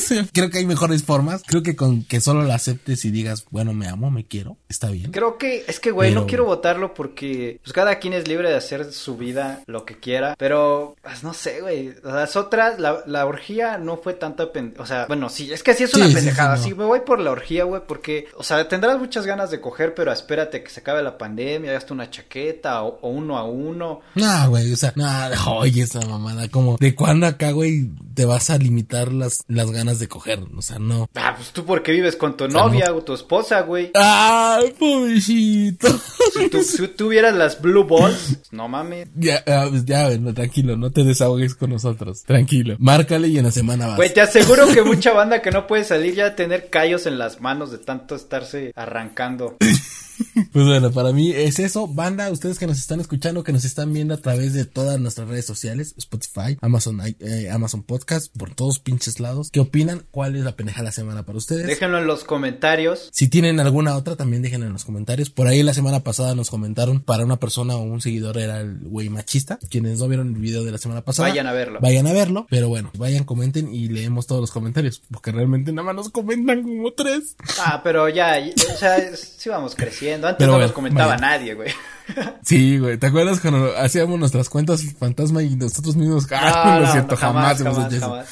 creo que hay mejores formas. Creo que con que solo la aceptes y digas, bueno, me amo, me quiero, está bien. Creo que, es que, güey, no quiero votarlo porque, pues cada quien es libre de hacer su vida lo que quiera, pero, pues no sé, güey. Las otras, la, la orgía no fue tanta O sea, bueno, sí, es que sí es una pendejada. Sí, me voy por la orgía, güey, porque, o sea, tendrás muchas ganas de coger, pero espérate que se acabe la pandemia, hasta una chaqueta o, uno a uno. No, güey, o sea, no, oye, esa mamada, como, ¿de cuándo acá, güey, te vas a limitar las, las ganas de coger, o sea, no. Ah, pues tú porque vives con tu novia o tu esposa, güey. Ay, pobrecito. Si tú, si tuvieras las blue balls, no mames. Ya, ah, pues ya, bueno, tranquilo, no te desahogues con nosotros, tranquilo. Márcale y en la semana vas. Güey, te aseguro que mucha banda que no puede salir ya a tener callos en las manos de tanto estarse arrancando. Pues bueno, para mí es eso. Banda, ustedes que nos están escuchando, que nos están viendo a través de todas nuestras redes sociales, Spotify, Amazon, eh, Amazon Podcast, por todos pinches lados. ¿Qué opinan? ¿Cuál es la pendeja de la semana para ustedes? Déjenlo en los comentarios. Si tienen alguna otra, también déjenlo en los comentarios. Por ahí la semana pasada nos comentaron para una persona o un seguidor era el güey machista. Quienes no vieron el video de la semana pasada. Vayan a verlo. Vayan a verlo. Pero bueno, vayan, comenten y leemos todos los comentarios. Porque realmente nada más nos comentan como tres. Ah, pero ya, o sea, sí vamos creciendo. Antes no nos comentaba nadie, güey. Sí, güey. ¿Te acuerdas cuando hacíamos nuestras cuentas fantasma y nosotros mismos? Ah, no, lo siento, jamás, jamás, jamás,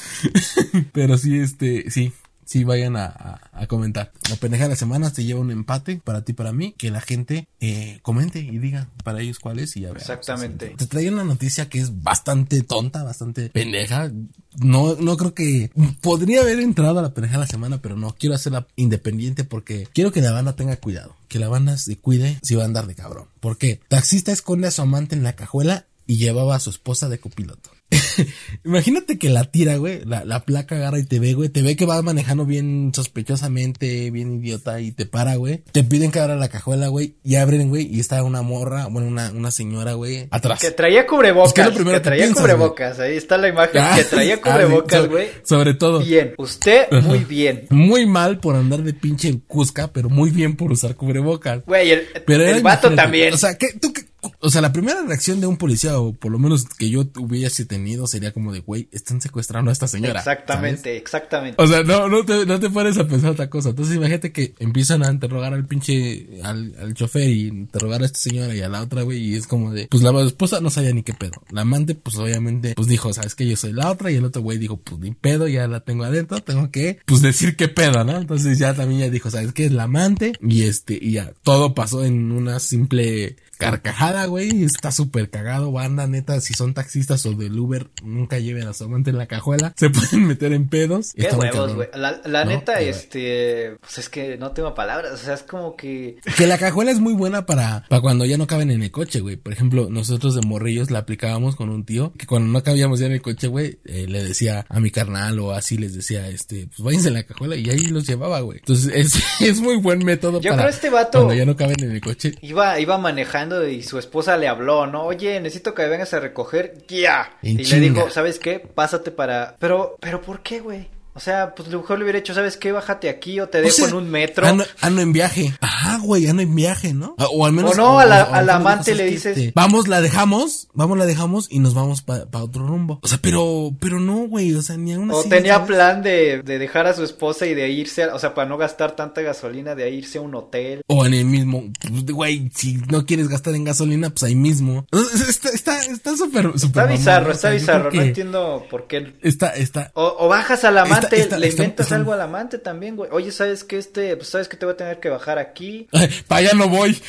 Pero sí, este, sí, sí vayan a, comentar. La pendeja de la semana se lleva un empate para ti, para mí, que la gente eh, comente y diga para ellos cuál es y ya Exactamente. Te traigo una noticia que es bastante tonta, bastante pendeja. No, no creo que podría haber entrado a la pendeja de la semana, pero no quiero hacerla independiente porque quiero que la banda tenga cuidado. Que la banda se cuide si va a andar de cabrón. ¿Por qué? Taxista esconde a su amante en la cajuela y llevaba a su esposa de copiloto. Imagínate que la tira, güey, la, la, placa agarra y te ve, güey, te ve que vas manejando bien sospechosamente, bien idiota y te para, güey. Te piden que abra la cajuela, güey, y abren, güey, y está una morra, bueno, una, una señora, güey, atrás. Que traía cubrebocas. que, que traía cubrebocas, ahí está la imagen, ah, que traía ah, cubrebocas, güey. sobre, todo. Bien, usted muy bien. Muy mal por andar de pinche Cusca, pero muy bien por usar cubrebocas. Güey, el, pero el vato también. O sea, ¿qué, tú, qué, o sea, la primera reacción de un policía, o por lo menos que yo hubiese tenido, sería como de, güey, están secuestrando a esta señora. Exactamente, exactamente. O sea, no, no te, no te pones a pensar otra cosa. Entonces imagínate que empiezan a interrogar al pinche, al, al chofer y interrogar a esta señora y a la otra, güey, y es como de, pues la esposa no sabía ni qué pedo. La amante, pues obviamente, pues dijo, sabes que yo soy la otra, y el otro güey dijo, pues ni pedo, ya la tengo adentro, tengo que, pues decir qué pedo, ¿no? Entonces ya también ya dijo, sabes que es la amante, y este, y ya, todo pasó en una simple carcajada, güey. Está súper cagado, banda, neta. Si son taxistas o del Uber, nunca lleven a su amante en la cajuela. Se pueden meter en pedos. Qué huevos, güey. La, neta, este, pues es que no tengo palabras. O sea, es como que. Que la cajuela es muy buena para, para cuando ya no caben en el coche, güey. Por ejemplo, nosotros de morrillos la aplicábamos con un tío que cuando no cabíamos ya en el coche, güey, eh, le decía a mi carnal o así les decía, este, pues váyanse en la cajuela y ahí los llevaba, güey. Entonces, es, es muy buen método Yo para creo este vato cuando ya no caben en el coche. Iba, iba manejando y su esposa le habló, ¿no? Oye, necesito que vengas a recoger. Ya. Y le dijo, ¿sabes qué? Pásate para... Pero, pero ¿por qué, güey? O sea, pues lo mejor le hubiera hecho, ¿sabes qué? Bájate aquí o te dejo en un metro. Ando, en viaje. Ah, güey, ando en viaje, ¿no? Ah, o al menos. O no, a la, a la amante le dices. vamos, la dejamos, vamos, la dejamos y nos vamos para otro rumbo. O sea, pero, pero no, güey, o sea, ni aún así. O tenía plan de, de dejar a su esposa y de irse, o sea, para no gastar tanta gasolina, de irse a un hotel. O en el mismo, güey, si no quieres gastar en gasolina, pues ahí mismo. Está, está, está súper, Está bizarro, está bizarro, no entiendo por qué. Está, está. O, o bajas a la amante está- le está- inventas está- algo al amante también, güey. Oye, ¿sabes que este, pues sabes que te voy a tener que bajar aquí? para allá no voy.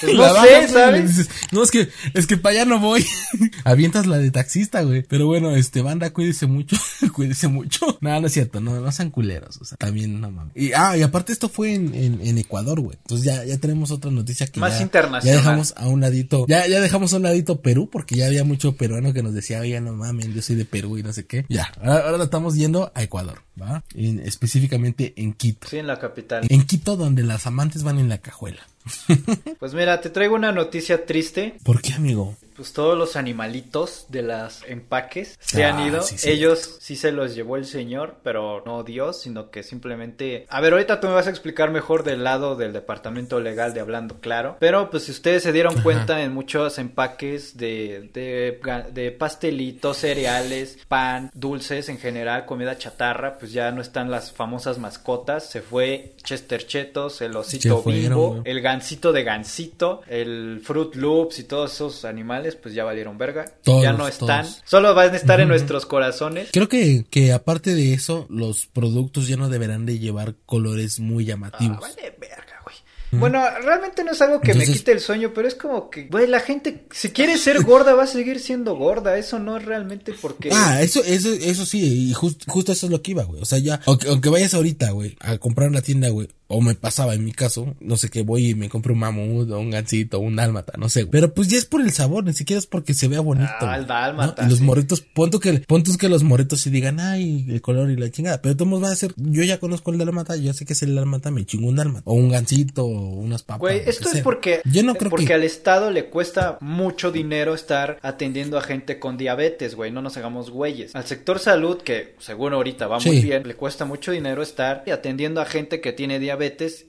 Pues no bajas, sé, ¿sabes? dices, no, es que, es que para allá no voy. Avientas la de taxista, güey. Pero bueno, este, banda, cuídese mucho, cuídese mucho. No, no es cierto, no, no sean culeros, o sea, también, no mames. Y, ah, y aparte esto fue en, en, en Ecuador, güey. Entonces ya, ya tenemos otra noticia que Más ya, internacional. ya dejamos a un ladito, ya, ya dejamos a un ladito Perú, porque ya había mucho peruano que nos decía, oye, no mames, yo soy de Perú y no sé qué. Ya, ahora, ahora estamos yendo a Ecuador, ¿va? En- específicamente en Quito. Sí, en la capital. En Quito, donde las amantes van en la cajuela. Pues mira, te traigo una noticia triste. ¿Por qué, amigo? Pues todos los animalitos de las empaques se Ah, han ido. sí, sí. Ellos sí se los llevó el señor, pero no Dios, sino que simplemente... A ver, ahorita tú me vas a explicar mejor del lado del departamento legal de Hablando Claro. Pero pues si ustedes se dieron Ajá. cuenta en muchos empaques de, de, pastelitos, cereales, pan, dulces en general, comida chatarra, pues ya no están las famosas mascotas. Se fue Chester Chetos, el osito bimbo, el gansito de gansito, el Fruit Loops y todos esos animales, pues ya valieron verga. Todos, ya no están. todos. Solo van a estar en nuestros corazones. Creo que, que aparte de eso, los productos ya no deberán de llevar colores muy Ah, llamativos. vale verga, güey. Bueno, realmente no es algo que Entonces- me quite el sueño, pero es como que, güey, la gente, si quiere ser gorda, va a seguir siendo gorda. Eso no es realmente porque. Ah, eso, eso, eso sí, y jus- justo eso es lo que iba, güey. O sea, ya, aunque, aunque vayas ahorita, güey, a comprar en la tienda, güey, o me pasaba en mi caso, no sé qué, voy y me compro un mamut, o un gansito, o un dálmata, no sé, güey. Pero pues ya es por el sabor, ni siquiera es porque se vea bonito. Ah, güey, el dálmata, ¿no? Y los sí. morritos, punto que, punto que los morritos se digan, ay, el color y la chingada. Pero todos van a ser, yo ya conozco el dálmata, yo sé que es el dálmata, me chingo un dálmata. O un gansito, o unas papas. Güey, esto es sea. porque, Yo no creo porque que. al Estado le cuesta mucho dinero estar atendiendo a gente con diabetes, güey, no nos hagamos güeyes. Al sector salud, que seguro ahorita va muy bien, le cuesta mucho dinero estar atendiendo a gente que tiene diabetes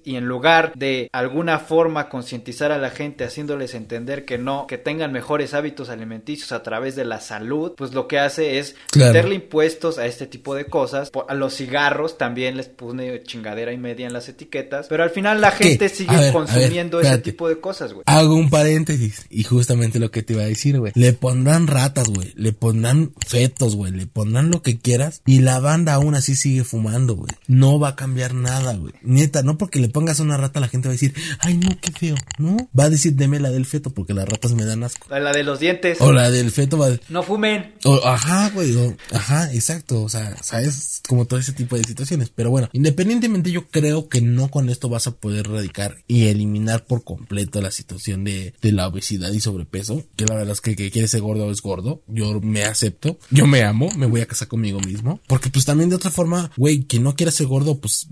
y en lugar de alguna forma concientizar a la gente haciéndoles entender que no, que tengan mejores hábitos alimenticios a través de la salud, pues lo que hace es Claro. meterle impuestos a este tipo de cosas. A los cigarros también les pone chingadera y media en las etiquetas, pero al final la ¿Qué? gente sigue ver, ver, consumiendo ese tipo de cosas, güey. Hago un paréntesis y justamente lo que te iba a decir, güey. Le pondrán ratas, güey. Le pondrán fetos, güey. Le pondrán lo que quieras y la banda aún así sigue fumando, güey. No va a cambiar nada, güey. Neta, no porque le pongas una rata la gente va a decir, ay no, qué feo. No, va a decir, deme la del feto porque las ratas me dan asco. La de los dientes. O la del feto va a No fumen. o, ajá, güey, o- ajá, exacto, o sea, sabes, como todo ese tipo de situaciones. Pero bueno, independientemente yo creo que no con esto vas a poder erradicar y eliminar por completo la situación de, de la obesidad y sobrepeso, que la verdad es que el que quiere ser gordo es gordo, yo me acepto, yo me amo, me voy a casar conmigo mismo, porque pues también de otra forma, güey, quien no quiera ser gordo, pues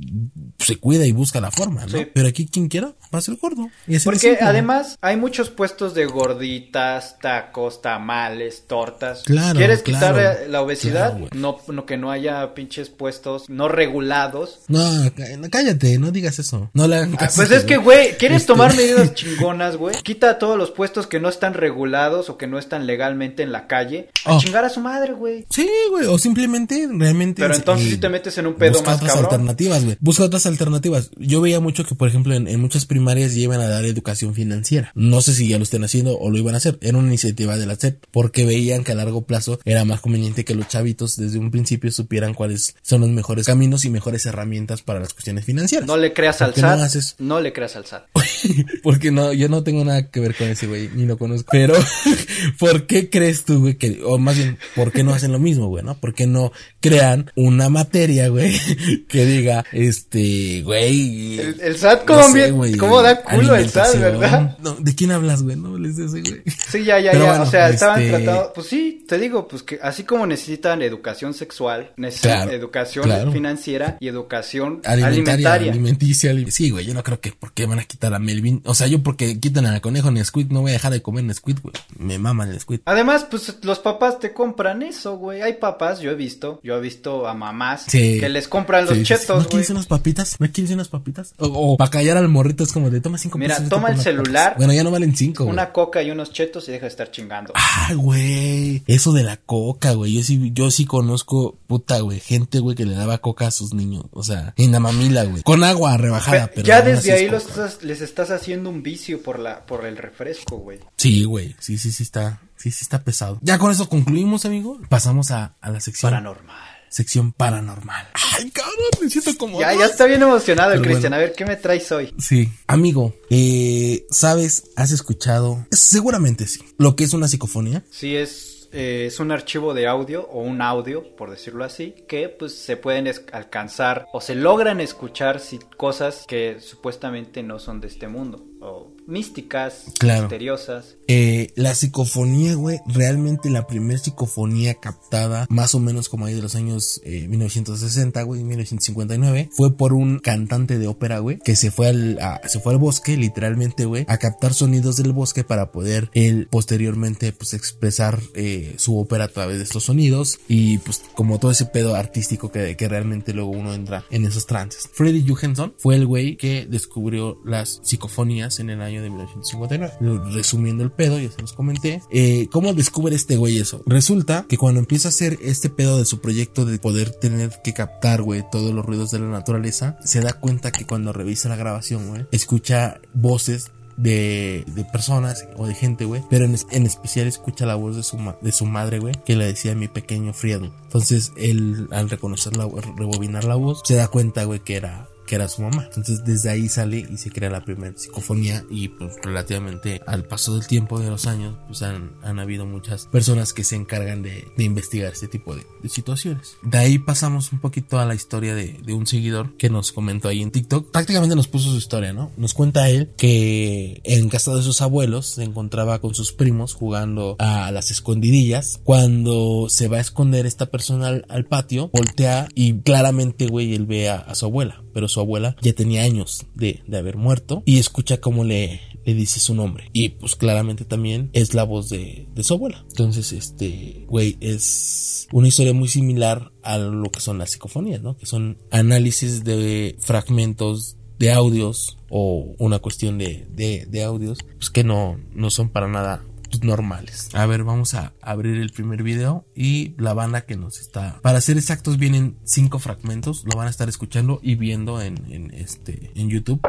se cuida y busca la forma, ¿no? Sí. Pero aquí quien quiera va a ser gordo. Y Porque además hay muchos puestos de gorditas, tacos, tamales, tortas. Claro, ¿Quieres claro, quitar la obesidad? claro, no, no que no haya pinches puestos no regulados. No, cá- no, cállate, no digas eso. No hagan Ah. Pues es que, güey, ¿quieres Este- tomar medidas chingonas, güey? Quita todos los puestos que no están regulados o que no están legalmente en la calle. A Oh. chingar a su madre, güey. Sí, güey, o simplemente realmente. Pero entonces eh, sí te metes en un pedo busca más otras cabrón. alternativas, güey. Busca otras alternativas. Yo veía mucho que, por ejemplo, en, en muchas primarias llevan a dar educación financiera. No sé si ya lo estén haciendo o lo iban a hacer. Era una iniciativa de la SEP porque veían que a largo plazo era más conveniente que los chavitos desde un principio supieran cuáles son los mejores caminos y mejores herramientas para las cuestiones financieras. No le creas ¿Por al no SAT. haces- No le creas al SAT. Porque no, yo no tengo nada que ver con ese güey, ni lo conozco. Pero, ¿por qué crees tú, güey, que, o más bien, ¿por qué no hacen lo mismo, güey, no? ¿Por qué no crean una materia, güey, que diga, este, güey. El, el SAT, no como sé, güey, cómo da culo el SAT. ¿verdad? No, ¿de quién hablas, güey? No de ese, güey. Sí, ya, ya, Pero ya. bueno, o sea, estaban este- tratados. Pues sí, te digo, pues que así como necesitan educación sexual, necesitan Claro, educación claro. financiera y educación Alimentaria, alimentaria. alimenticia. alim- Sí, güey, yo no creo que por qué van a quitar a Melvin. O sea, yo porque quitan al conejo Nesquik, no voy a dejar de comer Nesquik, güey. Me maman el Nesquik. Además, pues los papás te compran eso, güey. Hay papás, yo he visto, yo he visto a mamás Sí. que les compran los Sí, sí, sí. chetos, ¿No güey. quieres unas papitas? ¿No quieres unas papitas? O, o para callar al morrito es como de toma cinco Mira, pesos, toma el celular, papas. Bueno, ya no valen cinco. Una coca y unos chetos y deja de estar chingando. Ah, güey. Eso de la coca, güey. Yo sí, yo sí conozco, puta, güey. Gente, güey, que le daba coca a sus niños. O sea, en la mamila, güey. Con agua rebajada, Pe- pero. ya desde es ahí los estás- les estás haciendo un vicio por la por el refresco, güey. Sí, güey. Sí, sí, sí está. Sí, sí está pesado. Ya con eso concluimos, amigo. Pasamos a, a la sección. Paranormal. Sección paranormal. Ay, cabrón, me siento como... Ya, ya está bien emocionado el Cristian. A ver, ¿qué me traes hoy? Sí. Amigo, eh, ¿sabes? ¿Has escuchado? Seguramente sí. ¿Lo que es una psicofonía? Sí, es eh, es un archivo de audio o un audio, por decirlo así, que pues se pueden alcanzar o se logran escuchar si, cosas que supuestamente no son de este mundo o místicas, misteriosas. Eh, la psicofonía, güey, realmente la primera psicofonía captada, más o menos como ahí de los años 1960, eh, güey, 1959, fue por un cantante de ópera, güey, que se fue al, se fue al bosque, literalmente, güey, a captar sonidos del bosque para poder él posteriormente, pues, expresar eh, su ópera a través de estos sonidos y, pues, como todo ese pedo artístico que, que realmente luego uno entra en esos trances. Freddy Johansson fue el güey que descubrió las psicofonías en el año de 1959. Resumiendo el pedo, ya se los comenté. Eh, ¿Cómo descubre este güey eso? Resulta que cuando empieza a hacer este pedo de su proyecto de poder tener que captar, güey, todos los ruidos de la naturaleza, se da cuenta que cuando revisa la grabación, güey, escucha voces de, de, personas o de gente, güey. Pero en, en, especial escucha la voz de su, de su madre, güey, que le decía a mi pequeño Friedman. Entonces, él, al reconocer la, rebobinar la voz, se da cuenta, güey, que era que era su mamá. Entonces desde ahí sale y se crea la primera psicofonía y pues relativamente al paso del tiempo de los años pues han, han habido muchas personas que se encargan de, de investigar este tipo de, de, situaciones. De ahí pasamos un poquito a la historia de, de, un seguidor que nos comentó ahí en TikTok. Prácticamente nos puso su historia, ¿no? Nos cuenta él que en casa de sus abuelos se encontraba con sus primos jugando a las escondidillas. Cuando se va a esconder esta persona al, al patio, voltea y claramente, güey, él ve a, a su abuela pero su abuela ya tenía años de, de haber muerto y escucha cómo le, le dice su nombre. Y pues claramente también es la voz de, de su abuela. Entonces, este, güey, es una historia muy similar a lo que son las psicofonías, ¿no? Que son análisis de fragmentos de audios o una cuestión de, de, de audios, pues que no, no son para nada normales. A ver, vamos a abrir el primer video y la banda que nos está, para ser exactos, vienen cinco fragmentos, lo van a estar escuchando y viendo en, en este, en YouTube.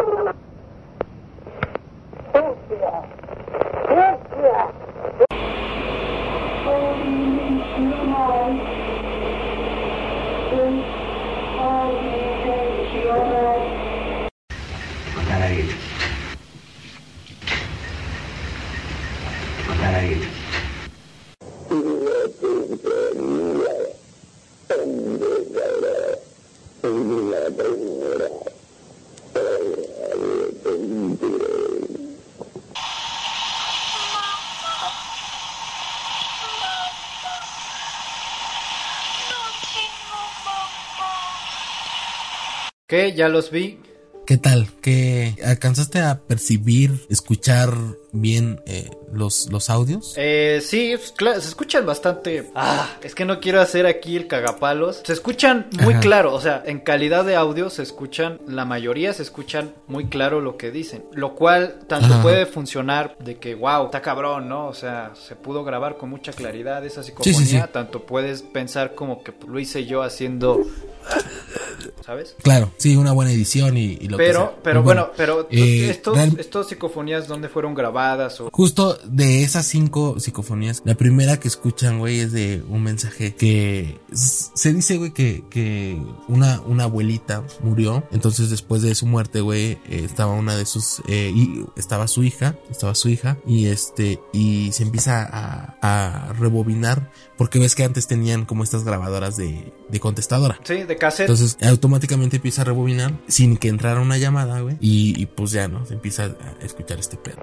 ¿Qué? Ya los vi. ¿Qué tal? ¿Qué alcanzaste a percibir, escuchar bien eh, los, los audios? Eh, sí, pues, se escuchan bastante. Ah, es que no quiero hacer aquí el cagapalos. Se escuchan muy claro, o sea, en calidad de audio se escuchan, la mayoría se escuchan muy claro lo que dicen. Lo cual tanto puede funcionar de que, wow, está cabrón, ¿no? O sea, se pudo grabar con mucha claridad esa psicofonía. Tanto puedes pensar como que lo hice yo haciendo ¿sabes? Claro, sí, una buena edición y, lo pero, que Pero bueno, pero eh, estos, estos psicofonías, ¿dónde fueron grabadas? O... Justo de esas cinco psicofonías, la primera que escuchan, güey, es de un mensaje que se dice, güey, que, que una, una abuelita murió. Entonces, después de su muerte, güey, eh, estaba una de sus, eh, y estaba su hija, estaba su hija, y este, y se empieza a, a rebobinar, porque ves que antes tenían como estas grabadoras de, de contestadora. Sí, de cassette. Entonces, automáticamente empieza a rebobinar sin que entrara una llamada, güey. Y, pues ya, ¿no? Se empieza a escuchar este pedo.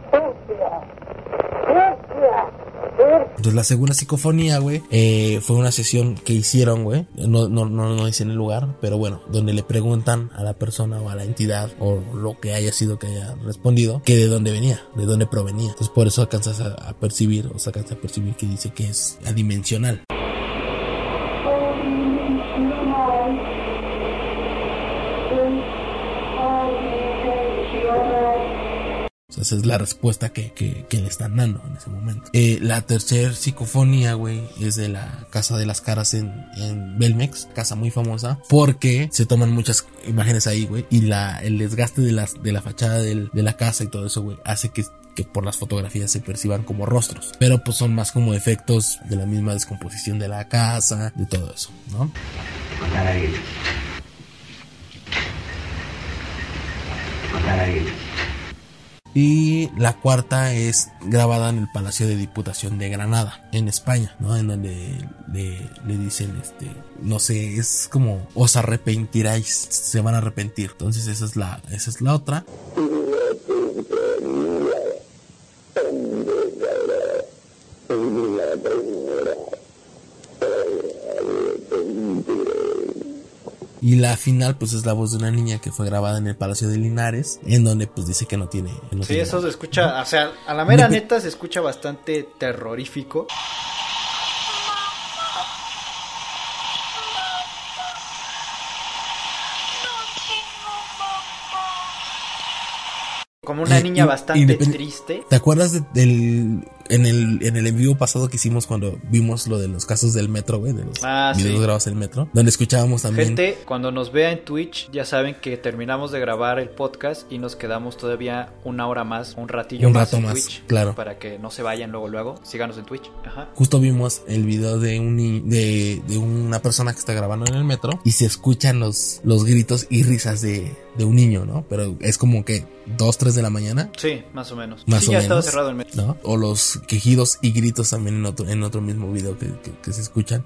Entonces la segunda psicofonía, güey, eh, fue una sesión que hicieron, güey. No, no, no, no dice en el lugar, pero bueno, donde le preguntan a la persona o a la entidad o lo que haya sido que haya respondido, que de dónde venía, de dónde provenía. Entonces por eso alcanzas a, percibir o sacas a percibir que dice que es adimensional. Esa es la respuesta que, que, le están dando en ese momento. Eh, la tercera psicofonía, güey, es de la Casa de las Caras en, en Belmex, casa muy famosa, porque se toman muchas imágenes ahí, güey, y la, el desgaste de, las, de la fachada de la casa y todo eso, güey, hace que que por las fotografías se perciban como rostros, pero pues son más como efectos de la misma descomposición de la casa, de todo eso, ¿no? Y la cuarta es grabada en el Palacio de Diputación de Granada, en España, ¿no? En donde le, dicen, este, no sé, es como, os arrepentiráis, se van a arrepentir. Entonces esa es la, esa es la otra. Y la final, pues es la voz de una niña que fue grabada en el Palacio de Linares, en donde pues dice que no tiene. que no Sí, tiene eso nada. se escucha, o sea, a la mera neta se escucha bastante terrorífico. Como una niña bastante triste. ¿Te acuerdas de- del en el en el en vivo pasado que hicimos cuando vimos lo de los casos del metro, güey, de los Ah, videos sí. grabados en el metro, donde escuchábamos también Gente, cuando nos vea en Twitch, ya saben que terminamos de grabar el podcast y nos quedamos todavía una hora más, un ratillo Un más rato en más, Twitch. claro. Para que no se vayan luego, luego. Síganos en Twitch. Ajá. Justo vimos el video de un de, de una persona que está grabando en el metro y se escuchan los, los gritos y risas de, de un niño, ¿no? Pero es como que dos, tres de la mañana, Sí, más o menos. más sí, o ya menos. estaba cerrado el metro. ¿no? O los quejidos y gritos también en otro, en otro mismo video que, que- que se escuchan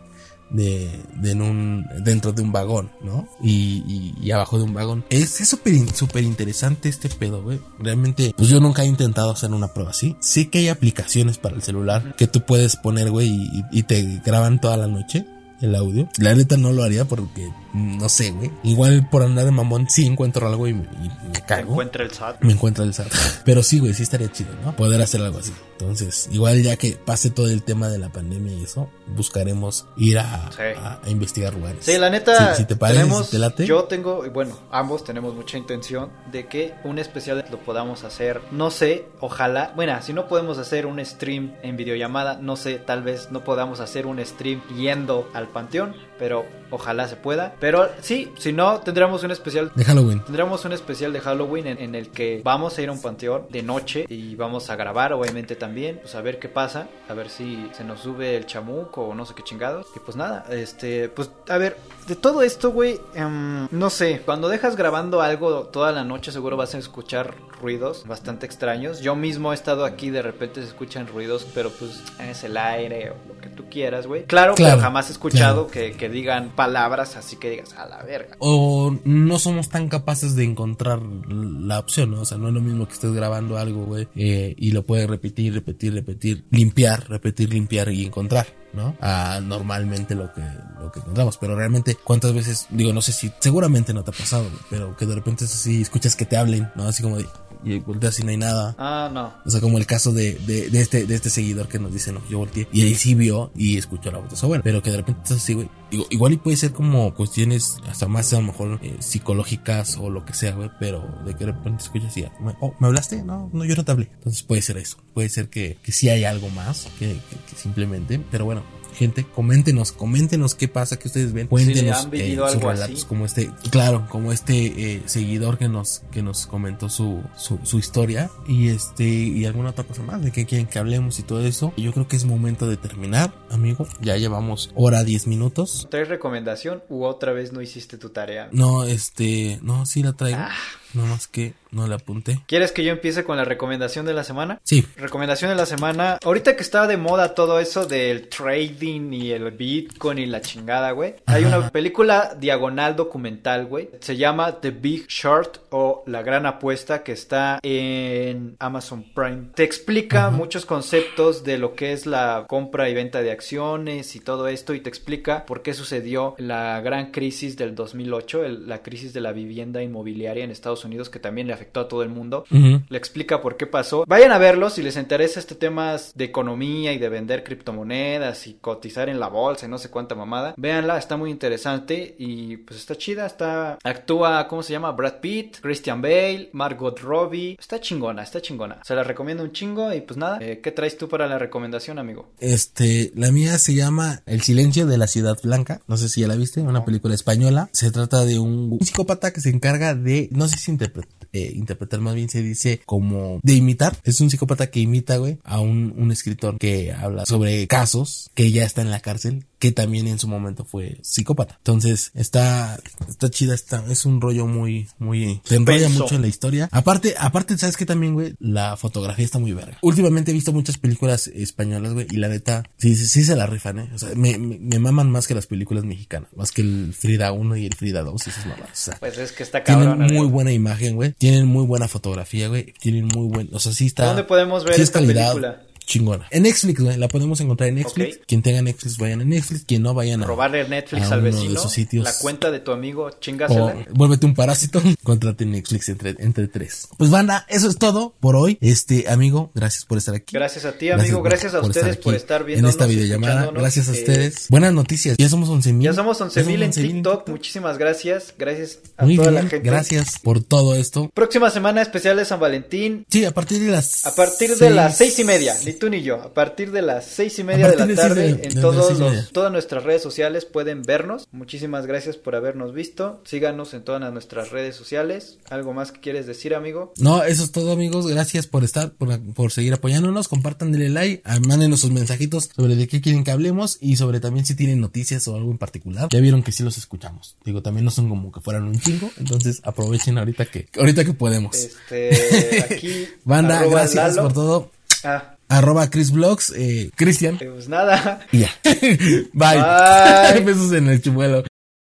de, de en un, dentro de un vagón, ¿no? Y, y, y abajo de un vagón. Es súper súper interesante este pedo, güey. Realmente, pues yo nunca he intentado hacer una prueba así. Sí que hay aplicaciones para el celular que tú puedes poner, güey, y, y te graban toda la noche el audio. La neta no lo haría porque, mm, no sé, güey. Igual por andar de mamón sí encuentro algo y me, y me cago encuentra el SAT. me encuentra el SAT. Pero sí, güey, sí estaría chido, ¿no? Poder hacer algo así. Entonces, igual ya que pase todo el tema de la pandemia y eso, buscaremos ir a, Sí. a- a investigar lugares. Sí, la neta, Si, si te parece, tenemos, si te late. yo tengo, y bueno, ambos tenemos mucha intención de que un especial lo podamos hacer, no sé, ojalá, bueno, si no podemos hacer un stream en videollamada, no sé, tal vez no podamos hacer un stream yendo al panteón, pero ojalá se pueda. Pero sí, si no, tendremos un especial De Halloween. Tendremos un especial de Halloween en, en el que vamos a ir a un panteón de noche y vamos a grabar, obviamente también, pues a ver qué pasa, a ver si se nos sube el chamuco o no sé qué chingados. Y pues nada, este, pues a ver, de todo esto, güey, em, no sé, cuando dejas grabando algo toda la noche seguro vas a escuchar ruidos bastante extraños. Yo mismo he estado aquí, de repente se escuchan ruidos, pero pues es el aire o lo que tú quieras, güey. Claro, Claro, pero jamás he escuchado que, que digan palabras así que digas a la verga. O no somos tan capaces de encontrar la opción, ¿no? O sea, no es lo mismo que estés grabando algo, güey, eh, y lo puedes repetir, repetir, repetir, limpiar, repetir, limpiar y encontrar, ¿no? A normalmente lo que, lo que encontramos. Pero realmente, ¿cuántas veces, digo, no sé si, seguramente no te ha pasado, pero que de repente es así, escuchas que te hablen, ¿no? Así como de, y volteas y no hay nada. Ah, no. O sea, como el caso de, de, de este, de este seguidor que nos dice, no, yo volteé. Y ahí sí vio y escuchó la voz de su abuela. Pero que de repente estás así, güey. Igual y puede ser como cuestiones hasta más a lo mejor eh, psicológicas o lo que sea, güey. Pero de que de repente escuchas y, "Me- oh, ¿me hablaste? No, no, yo no te hablé. Entonces puede ser eso. Puede ser que, que sí hay algo más que, que- que simplemente. Pero bueno, gente, coméntenos, coméntenos qué pasa que ustedes ven. Cuéntenos han vivido eh, sus algo relatos, así. como este, claro, como este eh, seguidor que nos, que nos comentó su, su, su historia y este, y alguna otra cosa más de que quieren que hablemos y todo eso. Yo creo que es momento de terminar, amigo. Ya llevamos hora 10 minutos. ¿Traes recomendación u otra vez no hiciste tu tarea? No, este, no, sí la traigo. Ah. No más que no la apunté. ¿Quieres que yo empiece con la recomendación de la semana? Sí, Recomendación de la semana. Ahorita que está de moda todo eso del trading y el Bitcoin y la chingada, güey. Hay Ajá. una película diagonal documental, güey. Se llama The Big Short o La Gran Apuesta que está en Amazon Prime. Te explica muchos conceptos de lo que es la compra y venta de acciones y todo esto y te explica por qué sucedió la gran crisis del 2008, el- la crisis de la vivienda inmobiliaria en Estados Unidos que también le afectó a todo el mundo le explica por qué pasó. Vayan a verlo si les interesa este tema de economía y de vender criptomonedas y cotizar en la bolsa y no sé cuánta mamada. Véanla, está muy interesante y pues está chida, está actúa, ¿cómo se llama? Brad Pitt, Christian Bale, Margot Robbie. Está chingona, está chingona. Se la recomiendo un chingo y pues nada, eh, ¿qué traes tú para la recomendación, amigo? Este, la mía se llama El silencio de la ciudad blanca. No sé si ya la viste, una película española. Se trata de un psicópata que se encarga de, no sé si eh, interpretar más bien se dice como de imitar. Es un psicópata que imita, güey, a un, un escritor que habla sobre casos que ya está en la cárcel que también en su momento fue psicópata. Entonces, está, está chida, está, es un rollo muy, muy, se enrolla mucho en la historia. Aparte, aparte, sabes que también, güey, la fotografía está muy verga. Últimamente he visto muchas películas españolas, güey, y la neta, sí, sí, sí se la rifan, eh. O sea, me, me, maman más que las películas mexicanas, más que el Frida 1 y el Frida 2 esas mamadas. O sea, pues es que está cabrón. Tienen muy buena imagen, güey. Tienen muy buena fotografía, güey. Tienen muy buen, o sea, sí está. ¿Dónde podemos ver esta película? Chingona. En Netflix, güey, la podemos encontrar en Netflix. Quien tenga Netflix, vayan a Netflix. Quien no, vayan a... Robarle Netflix al vecino. La cuenta de tu amigo, chingasela. O vuélvete un parásito, contrate Netflix entre, entre tres. Pues banda, eso es todo por hoy. Este, amigo, gracias por estar aquí. Gracias a ti, amigo. Gracias, a ustedes por estar viendo. En esta videollamada. Gracias a eh, ustedes. Buenas noticias. Ya somos 11 mil. Ya somos 11 mil en TikTok. Muchísimas gracias. Gracias a toda la gente. Gracias por todo esto. Próxima semana especial de San Valentín. Sí, a partir de las... A partir de las seis y media. Tú ni yo. A partir de las seis y media de la tarde en todos los, todas nuestras redes sociales pueden vernos. Muchísimas gracias por habernos visto. Síganos en todas nuestras redes sociales. ¿Algo más que quieres decir, amigo? No, eso es todo, amigos. Gracias por estar, por, por seguir apoyándonos. Compartan, denle like, ah, mándenos sus mensajitos sobre de qué quieren que hablemos y sobre también si tienen noticias o algo en particular. Ya vieron que sí los escuchamos. Digo, también no son como que fueran un chingo. Entonces aprovechen ahorita que, ahorita que podemos. Este, aquí. Banda, gracias por todo. Ah arroba Chris Vlogs, eh, Cristian. Pues nada. ya. Bye. Bye. Besos en el chimuelo.